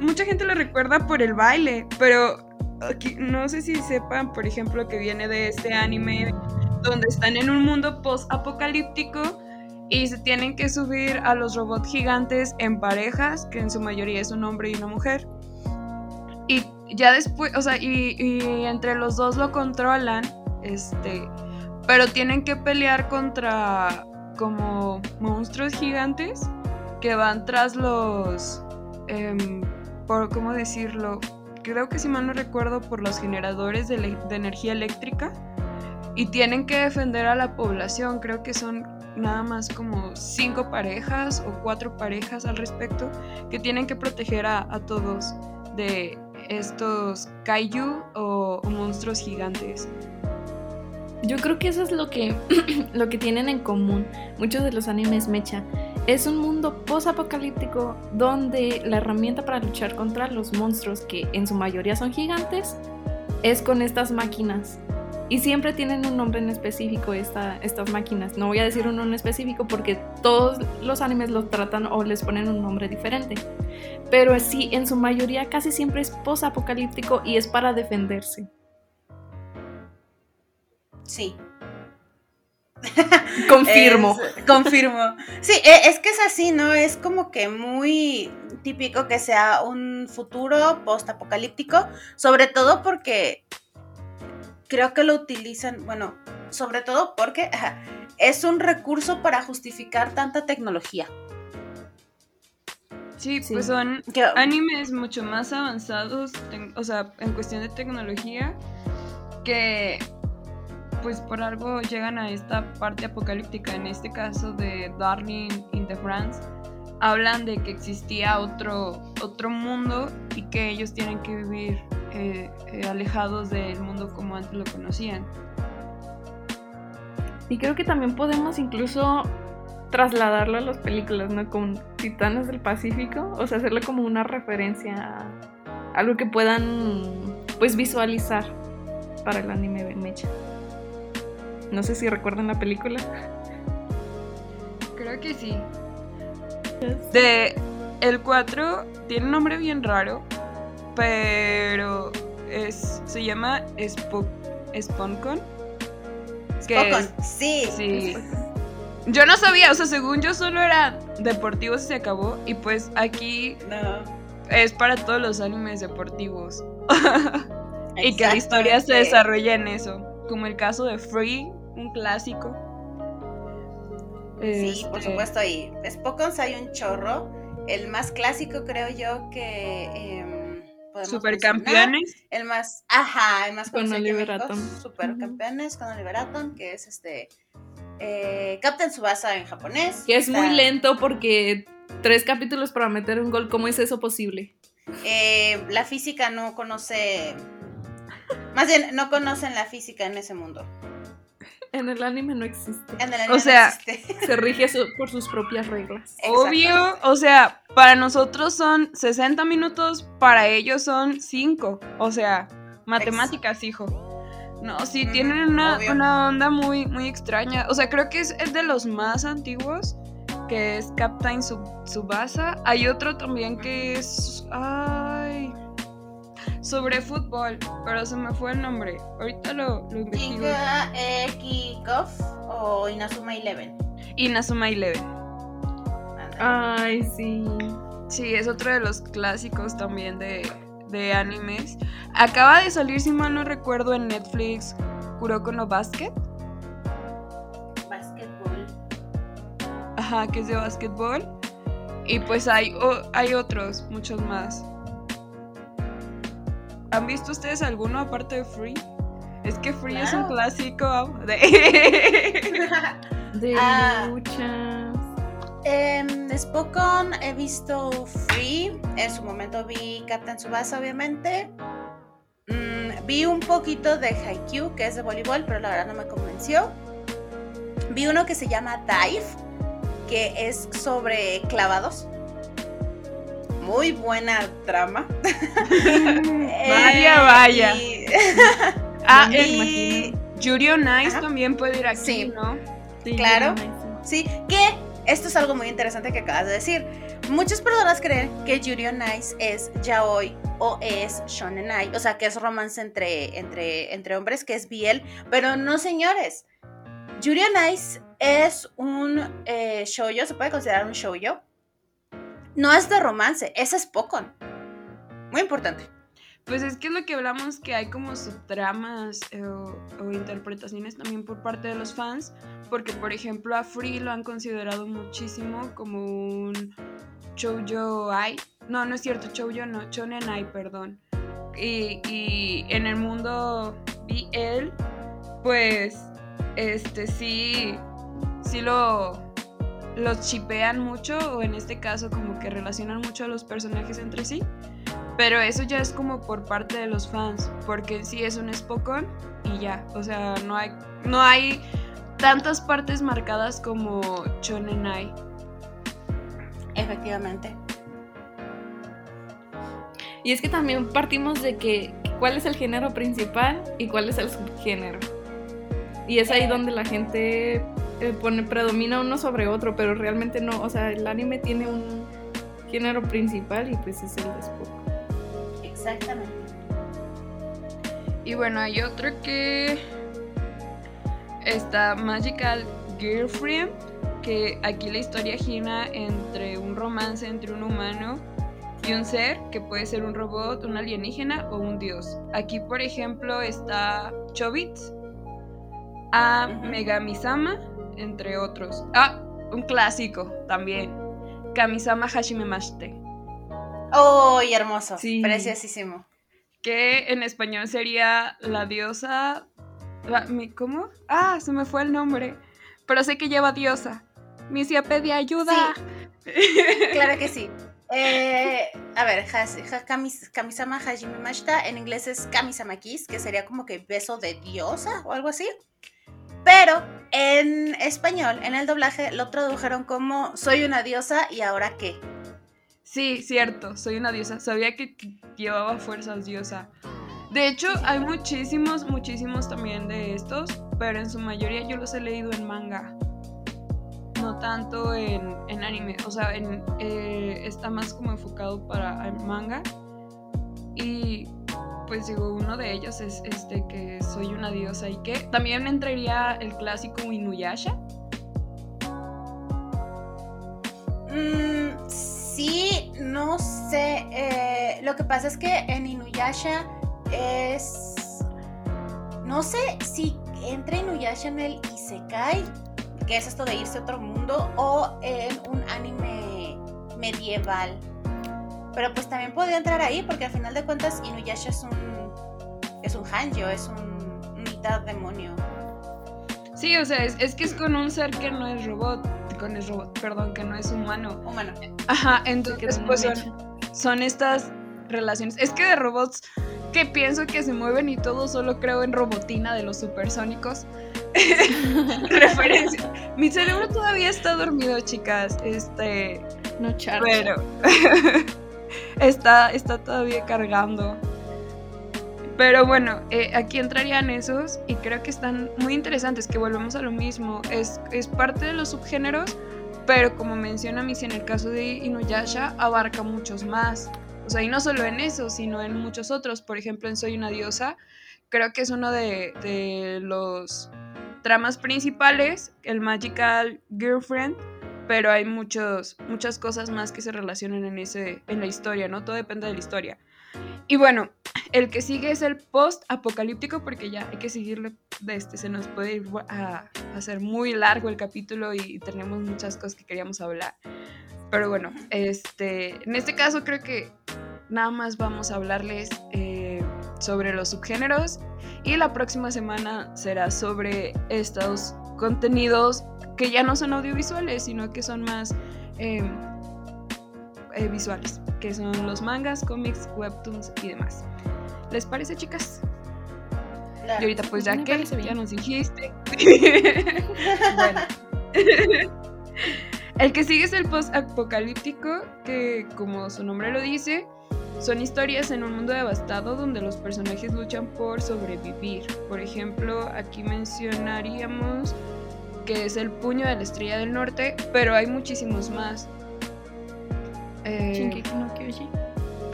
Mucha gente lo recuerda por el baile, pero aquí, no sé si sepan, por ejemplo, que viene de este anime donde están en un mundo post-apocalíptico y se tienen que subir a los robots gigantes en parejas, que en su mayoría es un hombre y una mujer. Y ya después, o sea, y, entre los dos lo controlan, este, pero tienen que pelear contra como monstruos gigantes que van tras los em, por cómo decirlo, creo que si mal no recuerdo, por los generadores de energía eléctrica y tienen que defender a la población. Creo que son nada más como cinco parejas o cuatro parejas al respecto que tienen que proteger a, a todos de estos kaiju o, monstruos gigantes. Yo creo que eso es lo que, (clears throat) lo que tienen en común muchos de los animes mecha. Es un mundo post-apocalíptico donde la herramienta para luchar contra los monstruos, que en su mayoría son gigantes, es con estas máquinas. Y siempre tienen un nombre en específico esta, estas máquinas. No voy a decir uno en específico porque todos los animes los tratan o les ponen un nombre diferente. Pero sí, en su mayoría casi siempre es post-apocalíptico y es para defenderse. sí (laughs) Confirmo. Es- confirmo. Sí, e- es que es así, ¿no? Es como que muy típico que sea un futuro post-apocalíptico, sobre todo porque creo que lo utilizan, bueno, sobre todo porque es un recurso para justificar tanta tecnología. Sí, Sí. pues son animes mucho más avanzados, o sea, en cuestión de tecnología, que pues por algo llegan a esta parte apocalíptica. En este caso de Darling in the France, hablan de que existía otro, otro mundo y que ellos tienen que vivir eh, eh, alejados del mundo como antes lo conocían. Y creo que también podemos incluso trasladarlo a las películas, ¿no? Con Titanes del Pacífico, o sea, hacerle como una referencia a algo que puedan, pues, visualizar para el anime de Mecha. No sé si recuerdan la película. Creo que sí. De el 4 tiene un nombre bien raro, pero es se llama Spo- SpawnCon. que Spokon, es- sí. sí. Yo no sabía, o sea, según yo solo era deportivos y se acabó y pues aquí No. es para todos los animes deportivos. (laughs) y que la historia se desarrolla en eso, como el caso de Free, un clásico. Sí, por Este, supuesto, y Spokons hay un chorro. El más clásico, creo yo, que em, podemos mencionar. Supercampeones. El más, ajá, el más Con Oliver Atom. Supercampeones con Oliver Atom, que es este eh, Captain Subasa en japonés. Que es Está- muy lento porque tres capítulos para meter un gol, ¿cómo es eso posible? eh, la física no conoce, más bien no conocen la física en ese mundo. En el anime no existe. En el anime O no sea, existe. (laughs) Se rige su- por sus propias reglas. Obvio, o sea, para nosotros son 60 minutos, para ellos son 5. O sea, matemáticas, hijo. No, sí, tienen una, una onda muy, muy extraña. O sea, creo que es, es de los más antiguos, que es Captain Sub- Subasa. Hay otro también que es... Ay... sobre fútbol, pero se me fue el nombre. Ahorita lo, lo investigo. Eh, Kickoff o Inazuma Eleven. Inazuma Eleven. Ay, sí. Sí, es otro de los clásicos también de, de animes. Acaba de salir, si mal no recuerdo, en Netflix Kuroko no Basket. Basketball. Ajá, que es de básquetbol. Y pues hay, hay otros, muchos más. ¿Han visto ustedes alguno aparte de Free? Es que Free es un clásico de... (laughs) De Ah. luchas. Em, Spokon he visto Free. En su momento vi Captain Tsubasa, obviamente. Mm, vi un poquito de Haikyuu, que es de voleibol, pero la verdad no me convenció. Vi uno que se llama Dive, que es sobre clavados. Muy buena trama. (laughs) Vaya, vaya. y- ah, (laughs) el imagino. Yuri on Ice Ajá. también puede ir aquí, Sí. ¿no? Sí, Claro. nice. Sí, que esto es algo muy interesante que acabas de decir. Muchas personas creen que Yuri on Ice es yaoi o es shonenai, o sea, que es romance entre, entre, entre hombres, que es biel, pero no, señores. Yuri on Ice es un eh, shoujo, se puede considerar un shoujo. No es de romance, es Spokon. Muy importante. Pues es que es lo que hablamos, que hay como subtramas eh, o, o interpretaciones también por parte de los fans, porque por ejemplo a Free lo han considerado muchísimo como un shoujo ai, no, no es cierto, shoujo no, shonen ai, perdón. Y, y en el mundo BL, pues, este sí, sí lo los chipean mucho o en este caso como que relacionan mucho a los personajes entre sí. Pero eso ya es como por parte de los fans, porque sí es un Spokon y ya, o sea, no hay no hay tantas partes marcadas como Shonen Ai. Efectivamente. Y es que también partimos de que cuál es el género principal y cuál es el subgénero. Y es ahí Eh. donde la gente eh, pone, predomina uno sobre otro, pero realmente no. O sea, el anime tiene un género principal y pues es el de Spokon. Exactamente. Y bueno, hay otro que está Magical Girlfriend, que aquí la historia gira entre un romance entre un humano y un ser que puede ser un robot, un alienígena o un dios. Aquí, por ejemplo, está Chobits, a Ujú. Megami-sama, entre otros. Ah, un clásico también. Kamisama Hashimemashite. ¡Oh, hermoso! Sí. Preciosísimo. que en español sería la diosa. la- ¿Cómo? Ah, se me fue el nombre. Pero sé que lleva diosa. Misia pedía ayuda. (laughs) Claro que sí. Eh, a ver, has- ha- kamis- Kamisama Hajime Mashita en inglés es Kamisama Kiss, que sería como que beso de diosa o algo así. Pero en español, en el doblaje, lo tradujeron como soy una diosa y ahora qué. Sí, cierto, soy una diosa. Sabía que llevaba fuerzas diosa. De hecho, hay muchísimos, muchísimos también de estos, pero en su mayoría yo los he leído en manga. No tanto en, anime. O sea, en, eh, está más como enfocado para manga. Y pues digo, uno de ellos es este que soy una diosa y que también entraría el clásico Inuyasha. Mm, sí, no sé. eh, lo que pasa es que en Inuyasha es. No sé si entra Inuyasha en el Isekai, que es esto de irse a otro mundo, o en un anime medieval. Pero pues también podría entrar ahí, porque al final de cuentas Inuyasha es un. Es un hanjo, es un mitad demonio. Sí, o sea, es, es que es con un ser que no es robot. Con es robot, perdón, que no es humano. Humano. Ajá, entonces no pues son, son estas relaciones. Es que de robots que pienso que se mueven y todo, solo creo en robotina de los supersónicos. (laughs) Referencia. Mi cerebro todavía está dormido, chicas. Este, No charcha. pero (laughs) está, está todavía cargando. Pero bueno, eh, aquí entrarían esos y creo que están muy interesantes, que volvemos a lo mismo. Es, es parte de los subgéneros, pero como menciona Missy en el caso de Inuyasha, abarca muchos más. O sea, y no solo en eso, sino en muchos otros. Por ejemplo, en Soy una diosa, creo que es uno de, de los tramas principales, el Magical Girlfriend, pero hay muchos, muchas cosas más que se relacionan en, ese, en la historia, ¿no? Todo depende de la historia. Y bueno, el que sigue es el post-apocalíptico, porque ya hay que seguirle, de este, se nos puede ir a, hacer muy largo el capítulo y tenemos muchas cosas que queríamos hablar. Pero bueno, este, en este caso creo que nada más vamos a hablarles eh, sobre los subgéneros y la próxima semana será sobre estos contenidos que ya no son audiovisuales, sino que son más em, eh, visuales, que son los mangas, cómics, webtoons y demás. ¿Les parece, chicas? Y ahorita pues ya que ya nos dijiste. bueno. (laughs) el que sigue es el post-apocalíptico, que como su nombre lo dice, son historias en un mundo devastado donde los personajes luchan por sobrevivir. Por ejemplo, aquí mencionaríamos que es el puño de la estrella del norte, pero hay muchísimos más. Eh,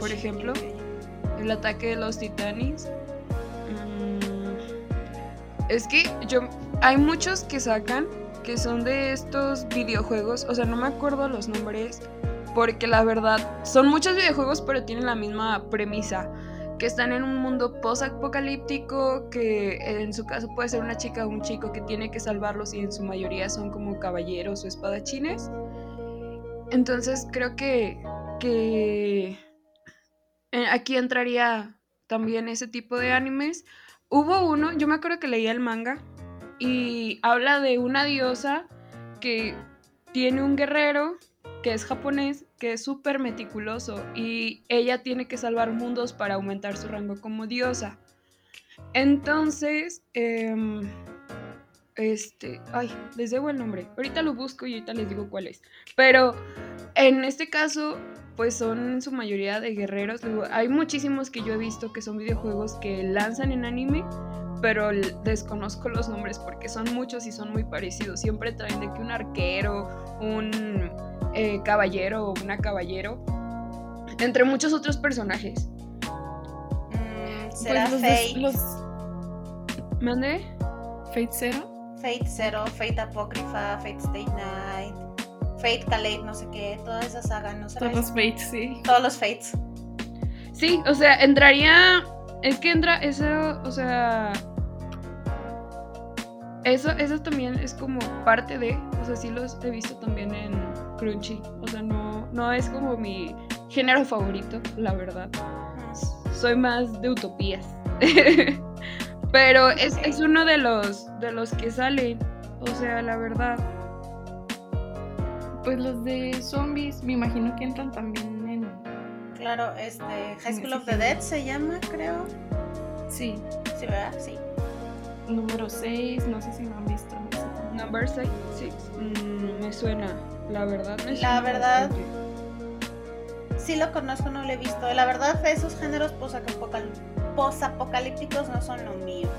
por ejemplo, el ataque de los titanes. Mm, es que yo hay muchos que sacan que son de estos videojuegos, o sea, no me acuerdo los nombres, porque la verdad son muchos videojuegos pero tienen la misma premisa, que están en un mundo post-apocalíptico, que en su caso puede ser una chica o un chico que tiene que salvarlos y en su mayoría son como caballeros o espadachines. Entonces creo que, que eh, aquí entraría también ese tipo de animes. Hubo uno, yo me acuerdo que leía el manga y habla de una diosa que tiene un guerrero que es japonés, que es súper meticuloso y ella tiene que salvar mundos para aumentar su rango como diosa. Entonces, em, este, ay, les debo el nombre. Ahorita lo busco y ahorita les digo cuál es. Pero en este caso, pues son en su mayoría de guerreros. hay muchísimos que yo he visto que son videojuegos que lanzan en anime, pero desconozco los nombres porque son muchos y son muy parecidos. Siempre traen de que un arquero, un eh, caballero o una caballero, entre muchos otros personajes. Mm, ¿Será pues Fate? Los... ¿Mande? ¿Fate Zero? Fate Zero, Fate Apócrifa, Fate Stay Night, Fate Kaleid, no sé qué, toda esa saga, ¿no? Todos los Fates, sí. Todos los Fates. Sí, o sea, entraría. Es que entra eso, o sea, eso, eso también es como parte de, o sea, sí los he visto también en Crunchy, o sea, no, no es como mi género favorito, la verdad. Soy más de utopías. (laughs) Pero es, es, uno de los, de los que salen, o sea, la verdad. Pues los de zombies, me imagino que entran también en... Claro, este, High School of the Dead se llama, creo. Sí. Sí, ¿verdad? Sí número 6, no sé si lo han visto. Number 6, mm, me suena, la verdad. Me la verdad, sí lo conozco, no lo he visto. La verdad, esos géneros posapocalípticos no son lo mío.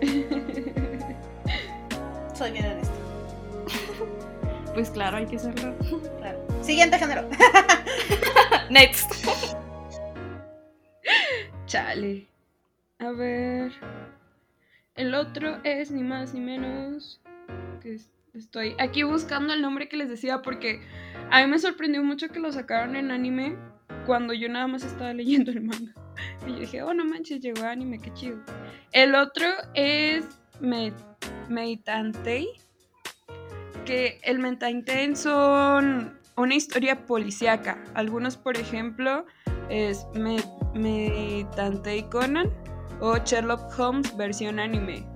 (laughs) Soy bien honesta. (laughs) Pues claro, hay que hacerlo. Claro. Siguiente género. (laughs) Next. Chale. A ver. El otro es ni más ni menos que estoy aquí buscando el nombre que les decía porque a mí me sorprendió mucho que lo sacaron en anime cuando yo nada más estaba (laughs) leyendo el manga. Y yo dije, oh no manches, llegó anime, qué chido. El otro es Meitantei, que el Meitantei son una historia policíaca. Algunos, por ejemplo, es Meitantei Conan o Sherlock Holmes versión anime.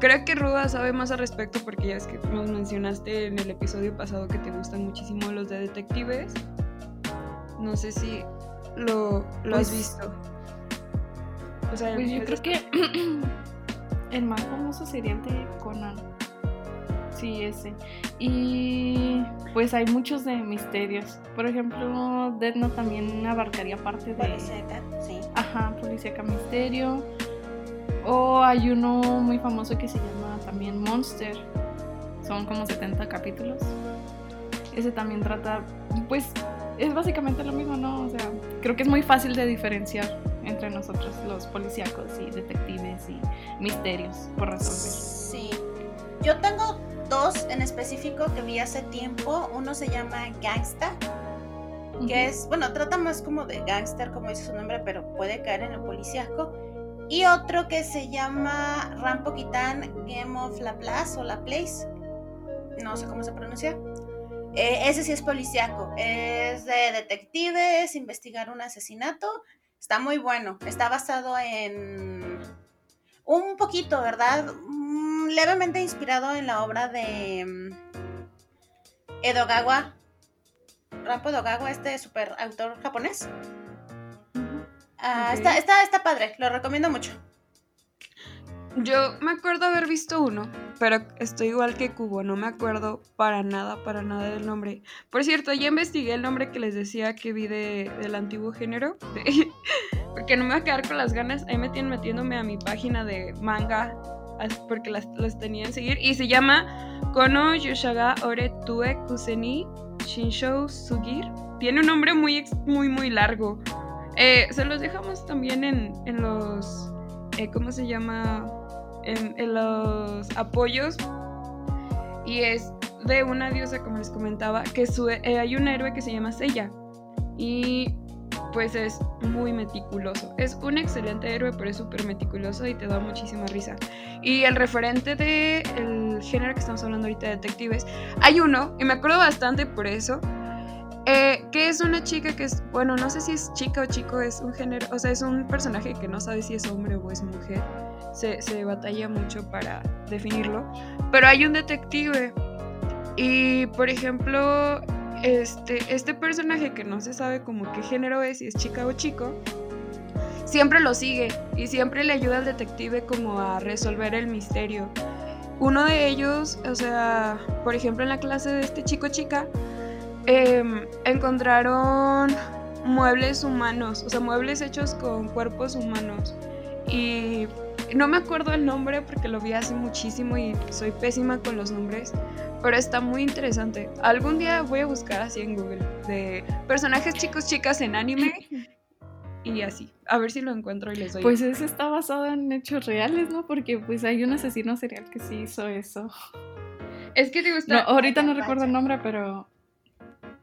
Creo que Ruda sabe más al respecto porque ya es que nos mencionaste en el episodio pasado que te gustan muchísimo los de detectives. No sé si lo, lo has pues visto. O sea, pues yo creo que (clears throat) el más famoso sería el de Conan. Sí, ese. Y pues hay muchos de misterios. Por ejemplo, Death Note también abarcaría parte de. sí. Ajá, Policíaca Misterio. O hay uno muy famoso que se llama también Monster. Son como 70 capítulos. Ese también trata, pues, es básicamente lo mismo, ¿no? O sea, creo que es muy fácil de diferenciar entre nosotros, los policíacos y detectives y misterios por resolver. Sí. Yo tengo dos en específico que vi hace tiempo. Uno se llama Gangsta, que es, bueno, trata más como de gangster, como dice su nombre, pero puede caer en el policíaco. Y otro que se llama Rampo Kitan Game of La Place o La Place. No sé cómo se pronuncia. Eh, ese sí es policíaco. Es de detectives, investigar un asesinato. Está muy bueno. Está basado en un poquito, ¿verdad? Mm, levemente inspirado en la obra de mm, Edogawa. Rampo Edogawa, este super autor japonés. Ok. está, está, está padre, lo recomiendo mucho. Yo me acuerdo haber visto uno, pero estoy igual que Cubo, no me acuerdo para nada, para nada del nombre. Por cierto, ya investigué el nombre que les decía que vi de- del antiguo género, (laughs) porque no me voy a quedar con las ganas. Ahí me tienen metiéndome a mi página de manga, porque las, las tenía en seguir, y se llama Kono Yoshaga Ore Tue Kuseni Shinshou Sugir. Tiene un nombre muy, muy, muy largo. Eh, se los dejamos también en, en los. eh, ¿Cómo se llama? En, los apoyos. Y es de una diosa, como les comentaba, que su- eh, hay un héroe que se llama Seiya. Y pues es muy meticuloso. Es un excelente héroe, pero es súper meticuloso y te da muchísima risa. Y el referente del género que estamos hablando ahorita de detectives, hay uno, y me acuerdo bastante por eso, eh, que es una chica que es, bueno, no sé si es chica o chico, es un género, o sea, es un personaje que no sabe si es hombre o es mujer. Se, se batalla mucho para definirlo. Pero hay un detective. Y, por ejemplo, este, este personaje que no se sabe como qué género es, si es chica o chico, siempre lo sigue y siempre le ayuda al detective como a resolver el misterio. Uno de ellos, o sea, por ejemplo, en la clase de este chico chica, em, encontraron muebles humanos, o sea, muebles hechos con cuerpos humanos. Y no me acuerdo el nombre porque lo vi hace muchísimo y soy pésima con los nombres, pero está muy interesante. Algún día voy a buscar así en Google de personajes chicos chicas en anime (laughs) y así, a ver si lo encuentro y les doy. Pues ese está basado en hechos reales, ¿no? Porque pues hay un asesino serial que sí hizo eso. es que digo, No, está... ahorita no recuerdo el nombre, pero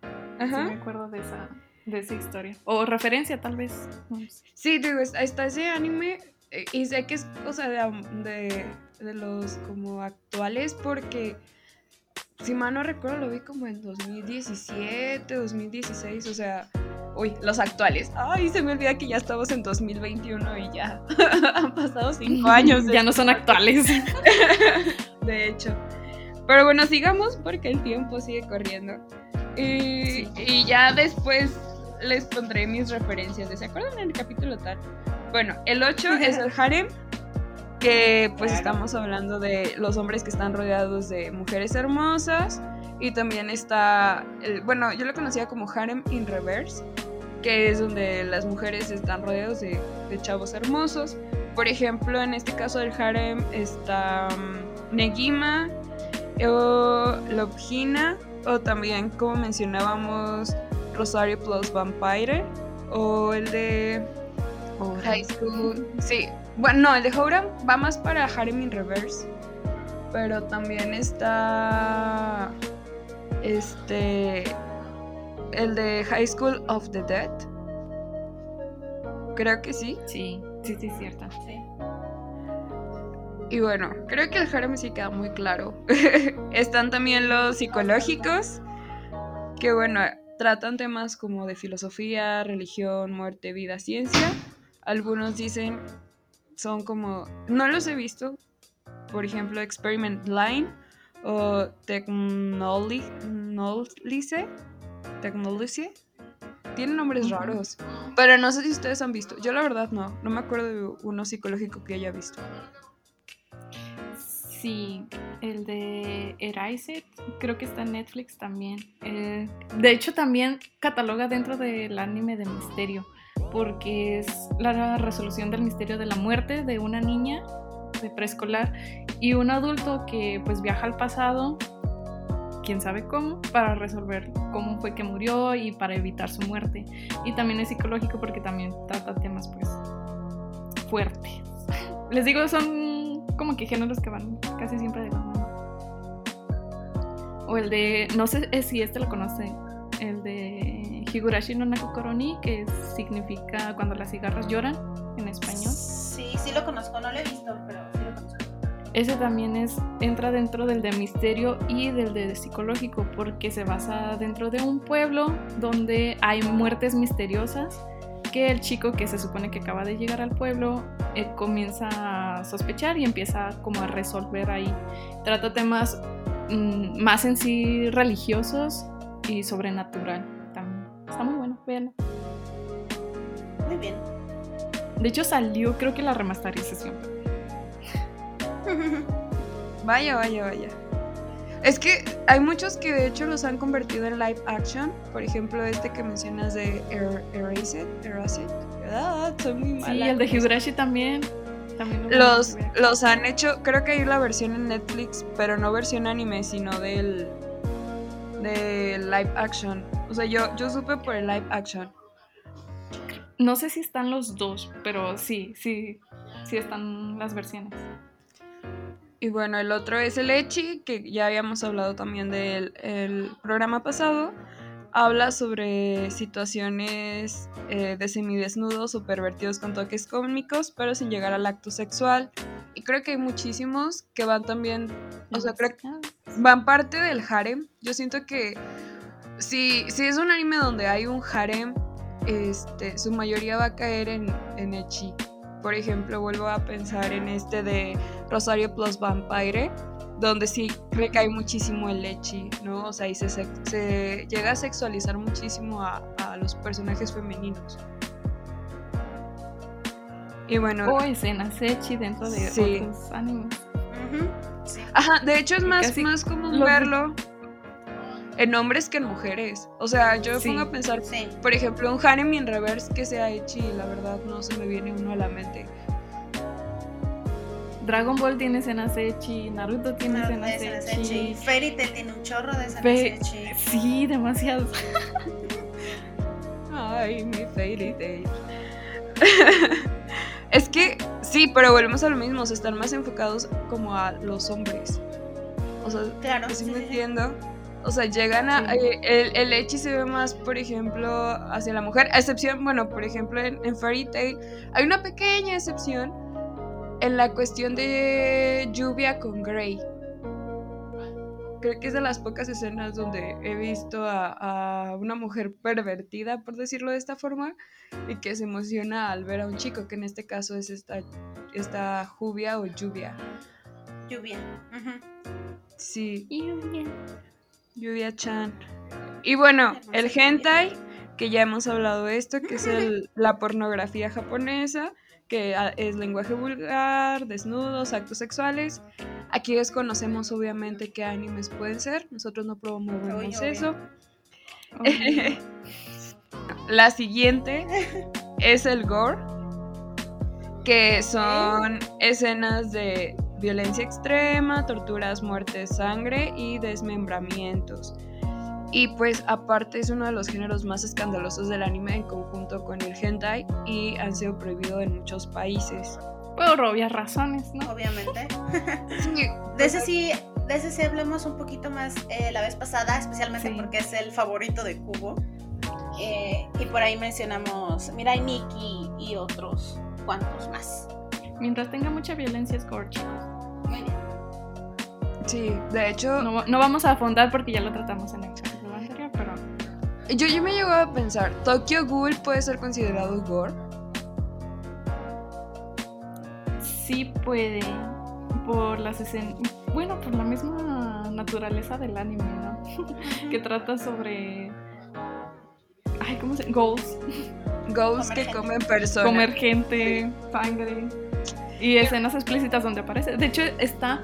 sí Ajá. me acuerdo de esa, de esa historia. O referencia, tal vez. no. Sí, digo, está, está ese anime y sé que es cosa de, de, de los como actuales porque si mal no recuerdo lo vi como en 2017, 2016, o sea, uy, los actuales. Ay, se me olvida que ya estamos en 2021 y ya (laughs) han pasado cinco (laughs) años. ya no son actuales. (laughs) de hecho. Pero bueno, sigamos porque el tiempo sigue corriendo. Y, y ya después les pondré mis referencias. ¿Se acuerdan en el capítulo tal? Bueno, el 8 (laughs) es el harem, que pues estamos hablando de los hombres que están rodeados de mujeres hermosas. Y también está, el, bueno, yo lo conocía como harem in reverse, que es donde las mujeres están rodeadas de, de chavos hermosos. Por ejemplo, en este caso del harem está mm, Negima o Lobgina, o también, como mencionábamos, Rosario Plus Vampire, o el de High School. Sí, bueno, no, el de Houram va más para Harem in Reverse, pero también está este el de High School of the Dead. Creo que sí. Sí, sí, sí, es cierto. Sí. Y bueno, creo que el harem sí queda muy claro. (laughs) Están también los psicológicos, que bueno, tratan temas como de filosofía, religión, muerte, vida, ciencia. Algunos dicen son como, no los he visto, por ejemplo, Experiment Line o Technology, Technology. Tienen nombres raros, pero no sé si ustedes han visto. Yo la verdad no, no me acuerdo de uno psicológico que haya visto. Sí, el de Erased, creo que está en Netflix también. Eh, de hecho, también cataloga dentro del anime de misterio, porque es la resolución del misterio de la muerte de una niña de preescolar y un adulto que pues viaja al pasado, quién sabe cómo, para resolver cómo fue que murió y para evitar su muerte. Y también es psicológico porque también trata temas pues fuertes. (laughs) Les digo, son como que géneros que van casi siempre de la mano. O el de, no sé si este lo conoce, el de Higurashi no Nakokoroni, que significa cuando las cigarras lloran en español. Sí, sí lo conozco, no lo he visto, pero sí lo conozco. Ese también es, entra dentro del de misterio y del de psicológico, porque se basa dentro de un pueblo donde hay muertes misteriosas que el chico que se supone que acaba de llegar al pueblo eh, comienza a sospechar y empieza como a resolver ahí. Trata temas mm, más en sí religiosos y sobrenatural. Está muy bueno, véanlo. Muy bien. De hecho salió creo que la remasterización. (laughs) Vaya, vaya, vaya. Es que hay muchos que de hecho los han convertido en live action. Por ejemplo, este que mencionas de Er- Erased. Erased. Ah, soy muy mala. Sí, el de. Higurashi también. también lo Los, los han hecho, creo que hay la versión en Netflix, pero no versión anime, sino del, del live action. O sea, yo, yo supe por el live action. No sé si están los dos, pero sí, sí, sí están las versiones. Y bueno, el otro es el Echi, que ya habíamos hablado también del el programa pasado. Habla sobre situaciones eh, de semidesnudos o pervertidos con toques cómicos, pero sin llegar al acto sexual. Y creo que hay muchísimos que van también, o sea, creo que van parte del harem. Yo siento que si, si es un anime donde hay un harem, este, su mayoría va a caer en, en Echi. Por ejemplo, vuelvo a pensar en este de Rosario plus Vampire, donde sí recae muchísimo el Echi, ¿no? O sea, y se, se llega a sexualizar muchísimo a, a los personajes femeninos. Y bueno, O escenas echi dentro de Sí. otros animes. Sí. Ajá, de hecho es más, Casi más común lo- verlo en hombres que en mujeres. O sea, yo me Sí. pongo a pensar, Sí. por ejemplo, un harem in reverse que sea Echi, la verdad no se me viene uno a la mente. Dragon Ball tiene escenas echi, Naruto tiene Claro, escenas echi. Fairy Tail tiene un chorro de escenas Fe- ecchi. Sí, demasiado. Ay, mi fairy tale. (laughs) es que sí, pero volvemos a lo mismo, o sea, están más enfocados como a los hombres. O sea, Claro, ¿sí sí, me entiendo? O sea, llegan a... Sí. eh, el, el Echi se ve más, por ejemplo, hacia la mujer. A excepción, bueno, por ejemplo, en, en Fairy Tail hay una pequeña excepción en la cuestión de lluvia con Grey. Creo que es de las pocas escenas donde he visto a, a una mujer pervertida, por decirlo de esta forma, y que se emociona al ver a un chico, que en este caso es esta, esta Juvia o Lluvia. Lluvia. Sí, Lluvia. Lluvia Chan. Y bueno, el hentai, que ya hemos hablado de esto, que es el- (laughs) la pornografía japonesa, que ah, es lenguaje vulgar, desnudos, actos sexuales. Aquí desconocemos obviamente qué animes pueden ser, nosotros no promovemos obvio. eso. (laughs) La siguiente (laughs) es el gore, que son escenas de violencia extrema, torturas, muertes, sangre y desmembramientos. Y pues aparte es uno de los géneros más escandalosos del anime en conjunto con el hentai y han sido prohibidos en muchos países. Por obvias razones, ¿no? Obviamente. (laughs) Sí, De ese sí, de ese sí hablamos un poquito más eh, la vez pasada, especialmente Sí. porque es el favorito de Cubo. Eh, y por ahí mencionamos Mirai Nikki y otros cuantos más. Mientras tenga mucha violencia es gore, chicos. Bien. sí, de hecho, No, no vamos a afondar porque ya lo tratamos en el capítulo anterior, pero yo, yo me llegó a pensar, ¿Tokyo Ghoul puede ser considerado gore? sí puede por las escenas, bueno, por la misma naturaleza del anime, ¿no? (laughs) que trata sobre ay, ¿cómo se? Goals, Ghouls Comer que gente. comen personas. comer gente, sangre y escenas explícitas donde aparece. De hecho, está.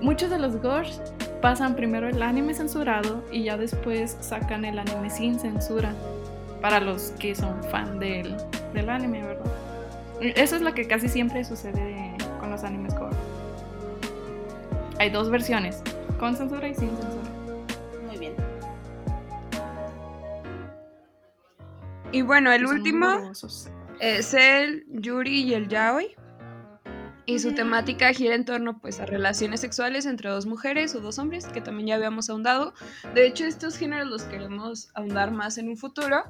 Muchos de los gores pasan primero el anime censurado y ya después sacan el anime sin censura. Para los que son fan del, del anime, ¿verdad? Eso es lo que casi siempre sucede con los animes gore. Hay dos versiones, con censura y sin censura. Muy bien. Y bueno, el último es el Yuri y el Yaoi. Y su temática gira en torno pues a relaciones sexuales entre dos mujeres o dos hombres, que también ya habíamos ahondado. De hecho, estos géneros los queremos ahondar más en un futuro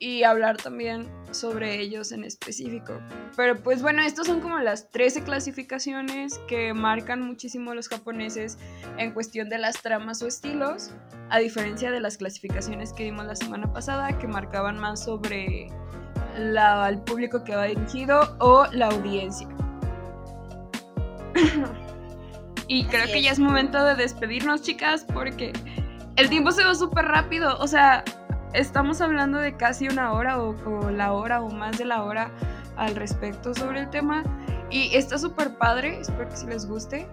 y hablar también sobre ellos en específico. Pero pues bueno, estos son como las 13 clasificaciones que marcan muchísimo a los japoneses en cuestión de las tramas o estilos, a diferencia de las clasificaciones que dimos la semana pasada, que marcaban más sobre la, al público que va dirigido o la audiencia. (laughs) y creo Así que ya es. momento de despedirnos, chicas, porque el tiempo se va súper rápido. O sea, estamos hablando de casi una hora o, o la hora o más de la hora al respecto sobre el tema. Y está súper padre, espero que si les guste.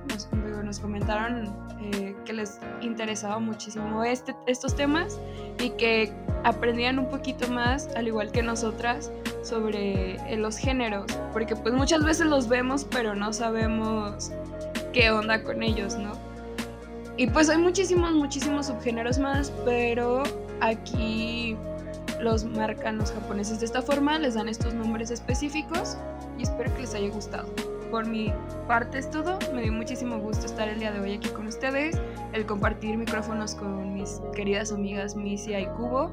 Nos comentaron eh, que les interesaba muchísimo este, estos temas y que aprendían un poquito más, al igual que nosotras, sobre eh, los géneros. Porque pues muchas veces los vemos, pero no sabemos qué onda con ellos, ¿no? Y pues hay muchísimos, muchísimos subgéneros más, pero aquí los marcan los japoneses de esta forma, les dan estos nombres específicos y espero que les haya gustado. Por mi parte es todo, me dio muchísimo gusto estar el día de hoy aquí con ustedes, el compartir micrófonos con mis queridas amigas Misia y Cubo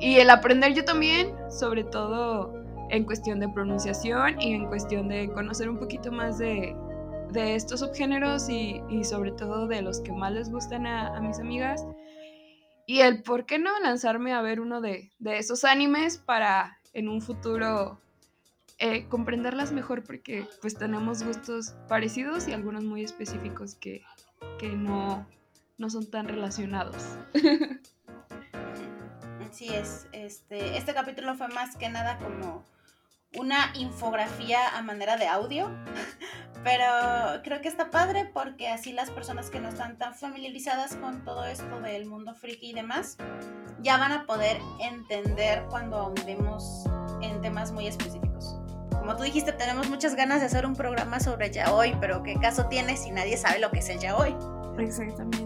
y el aprender yo también, sobre todo en cuestión de pronunciación y en cuestión de conocer un poquito más de, de estos subgéneros y, sobre todo de los que más les gustan a, a mis amigas. Y el por qué no lanzarme a ver uno de, de esos animes para en un futuro eh, comprenderlas mejor porque pues tenemos gustos parecidos y algunos muy específicos que, que no, no son tan relacionados. (laughs) Así es. Este, este capítulo fue más que nada como una infografía a manera de audio. (laughs) Pero creo que está padre porque así las personas que no están tan familiarizadas con todo esto del mundo friki y demás, ya van a poder entender cuando ahondemos en temas muy específicos. Como tú dijiste, tenemos muchas ganas de hacer un programa sobre yaoi, pero ¿qué caso tiene si nadie sabe lo que es el yaoi? Exactamente.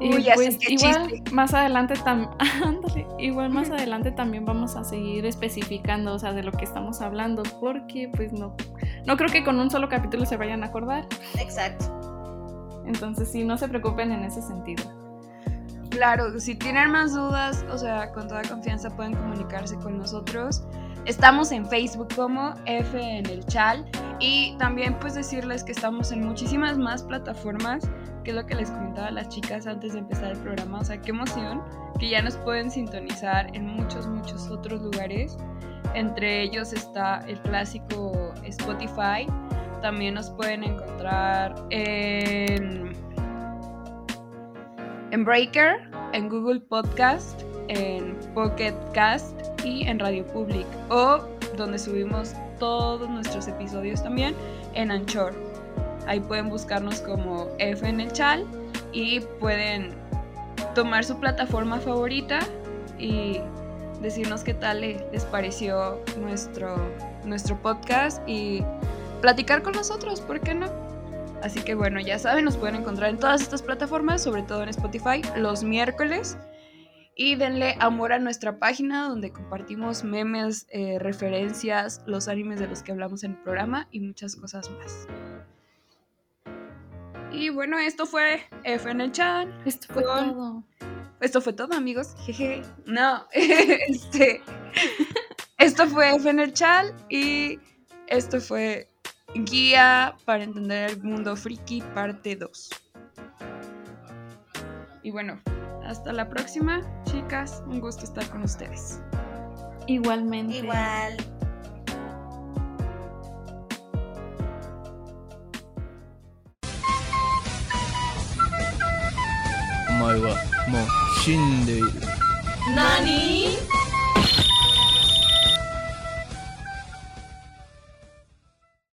Uy, pues igual chiste. más adelante tam- (laughs) ándale, igual más adelante también vamos a seguir especificando, o sea, de lo que estamos hablando, porque pues no no creo que con un solo capítulo se vayan a acordar. Exacto. Entonces, sí, no se preocupen en ese sentido. Claro, si tienen más dudas, o sea, con toda confianza pueden comunicarse con nosotros. Estamos en Facebook como F en el Chal y también pues decirles que estamos en muchísimas más plataformas, que es lo que les comentaba a las chicas antes de empezar el programa, o sea, qué emoción que ya nos pueden sintonizar en muchos, muchos otros lugares. Entre ellos está el clásico Spotify, también nos pueden encontrar en en Breaker, en Google Podcast, en Pocket Cast y en Radio Public. O donde subimos todos nuestros episodios también en Anchor. Ahí pueden buscarnos como F en el Chal y pueden tomar su plataforma favorita y decirnos qué tal le- les pareció nuestro, nuestro podcast y platicar con nosotros, ¿por qué no? Así que bueno, ya saben, nos pueden encontrar en todas estas plataformas, sobre todo en Spotify, los miércoles. Y denle amor a nuestra página donde compartimos memes, eh, referencias, los animes de los que hablamos en el programa y muchas cosas más. Y bueno, esto fue F en el chat. Esto fue Con- todo. Esto fue todo, amigos. Jeje. No, (laughs) este. Esto fue F en el chat y esto fue Guía para entender el mundo friki, parte 2. Y bueno, hasta la próxima, chicas. Un gusto estar con ustedes. Igualmente. Igual. Nani?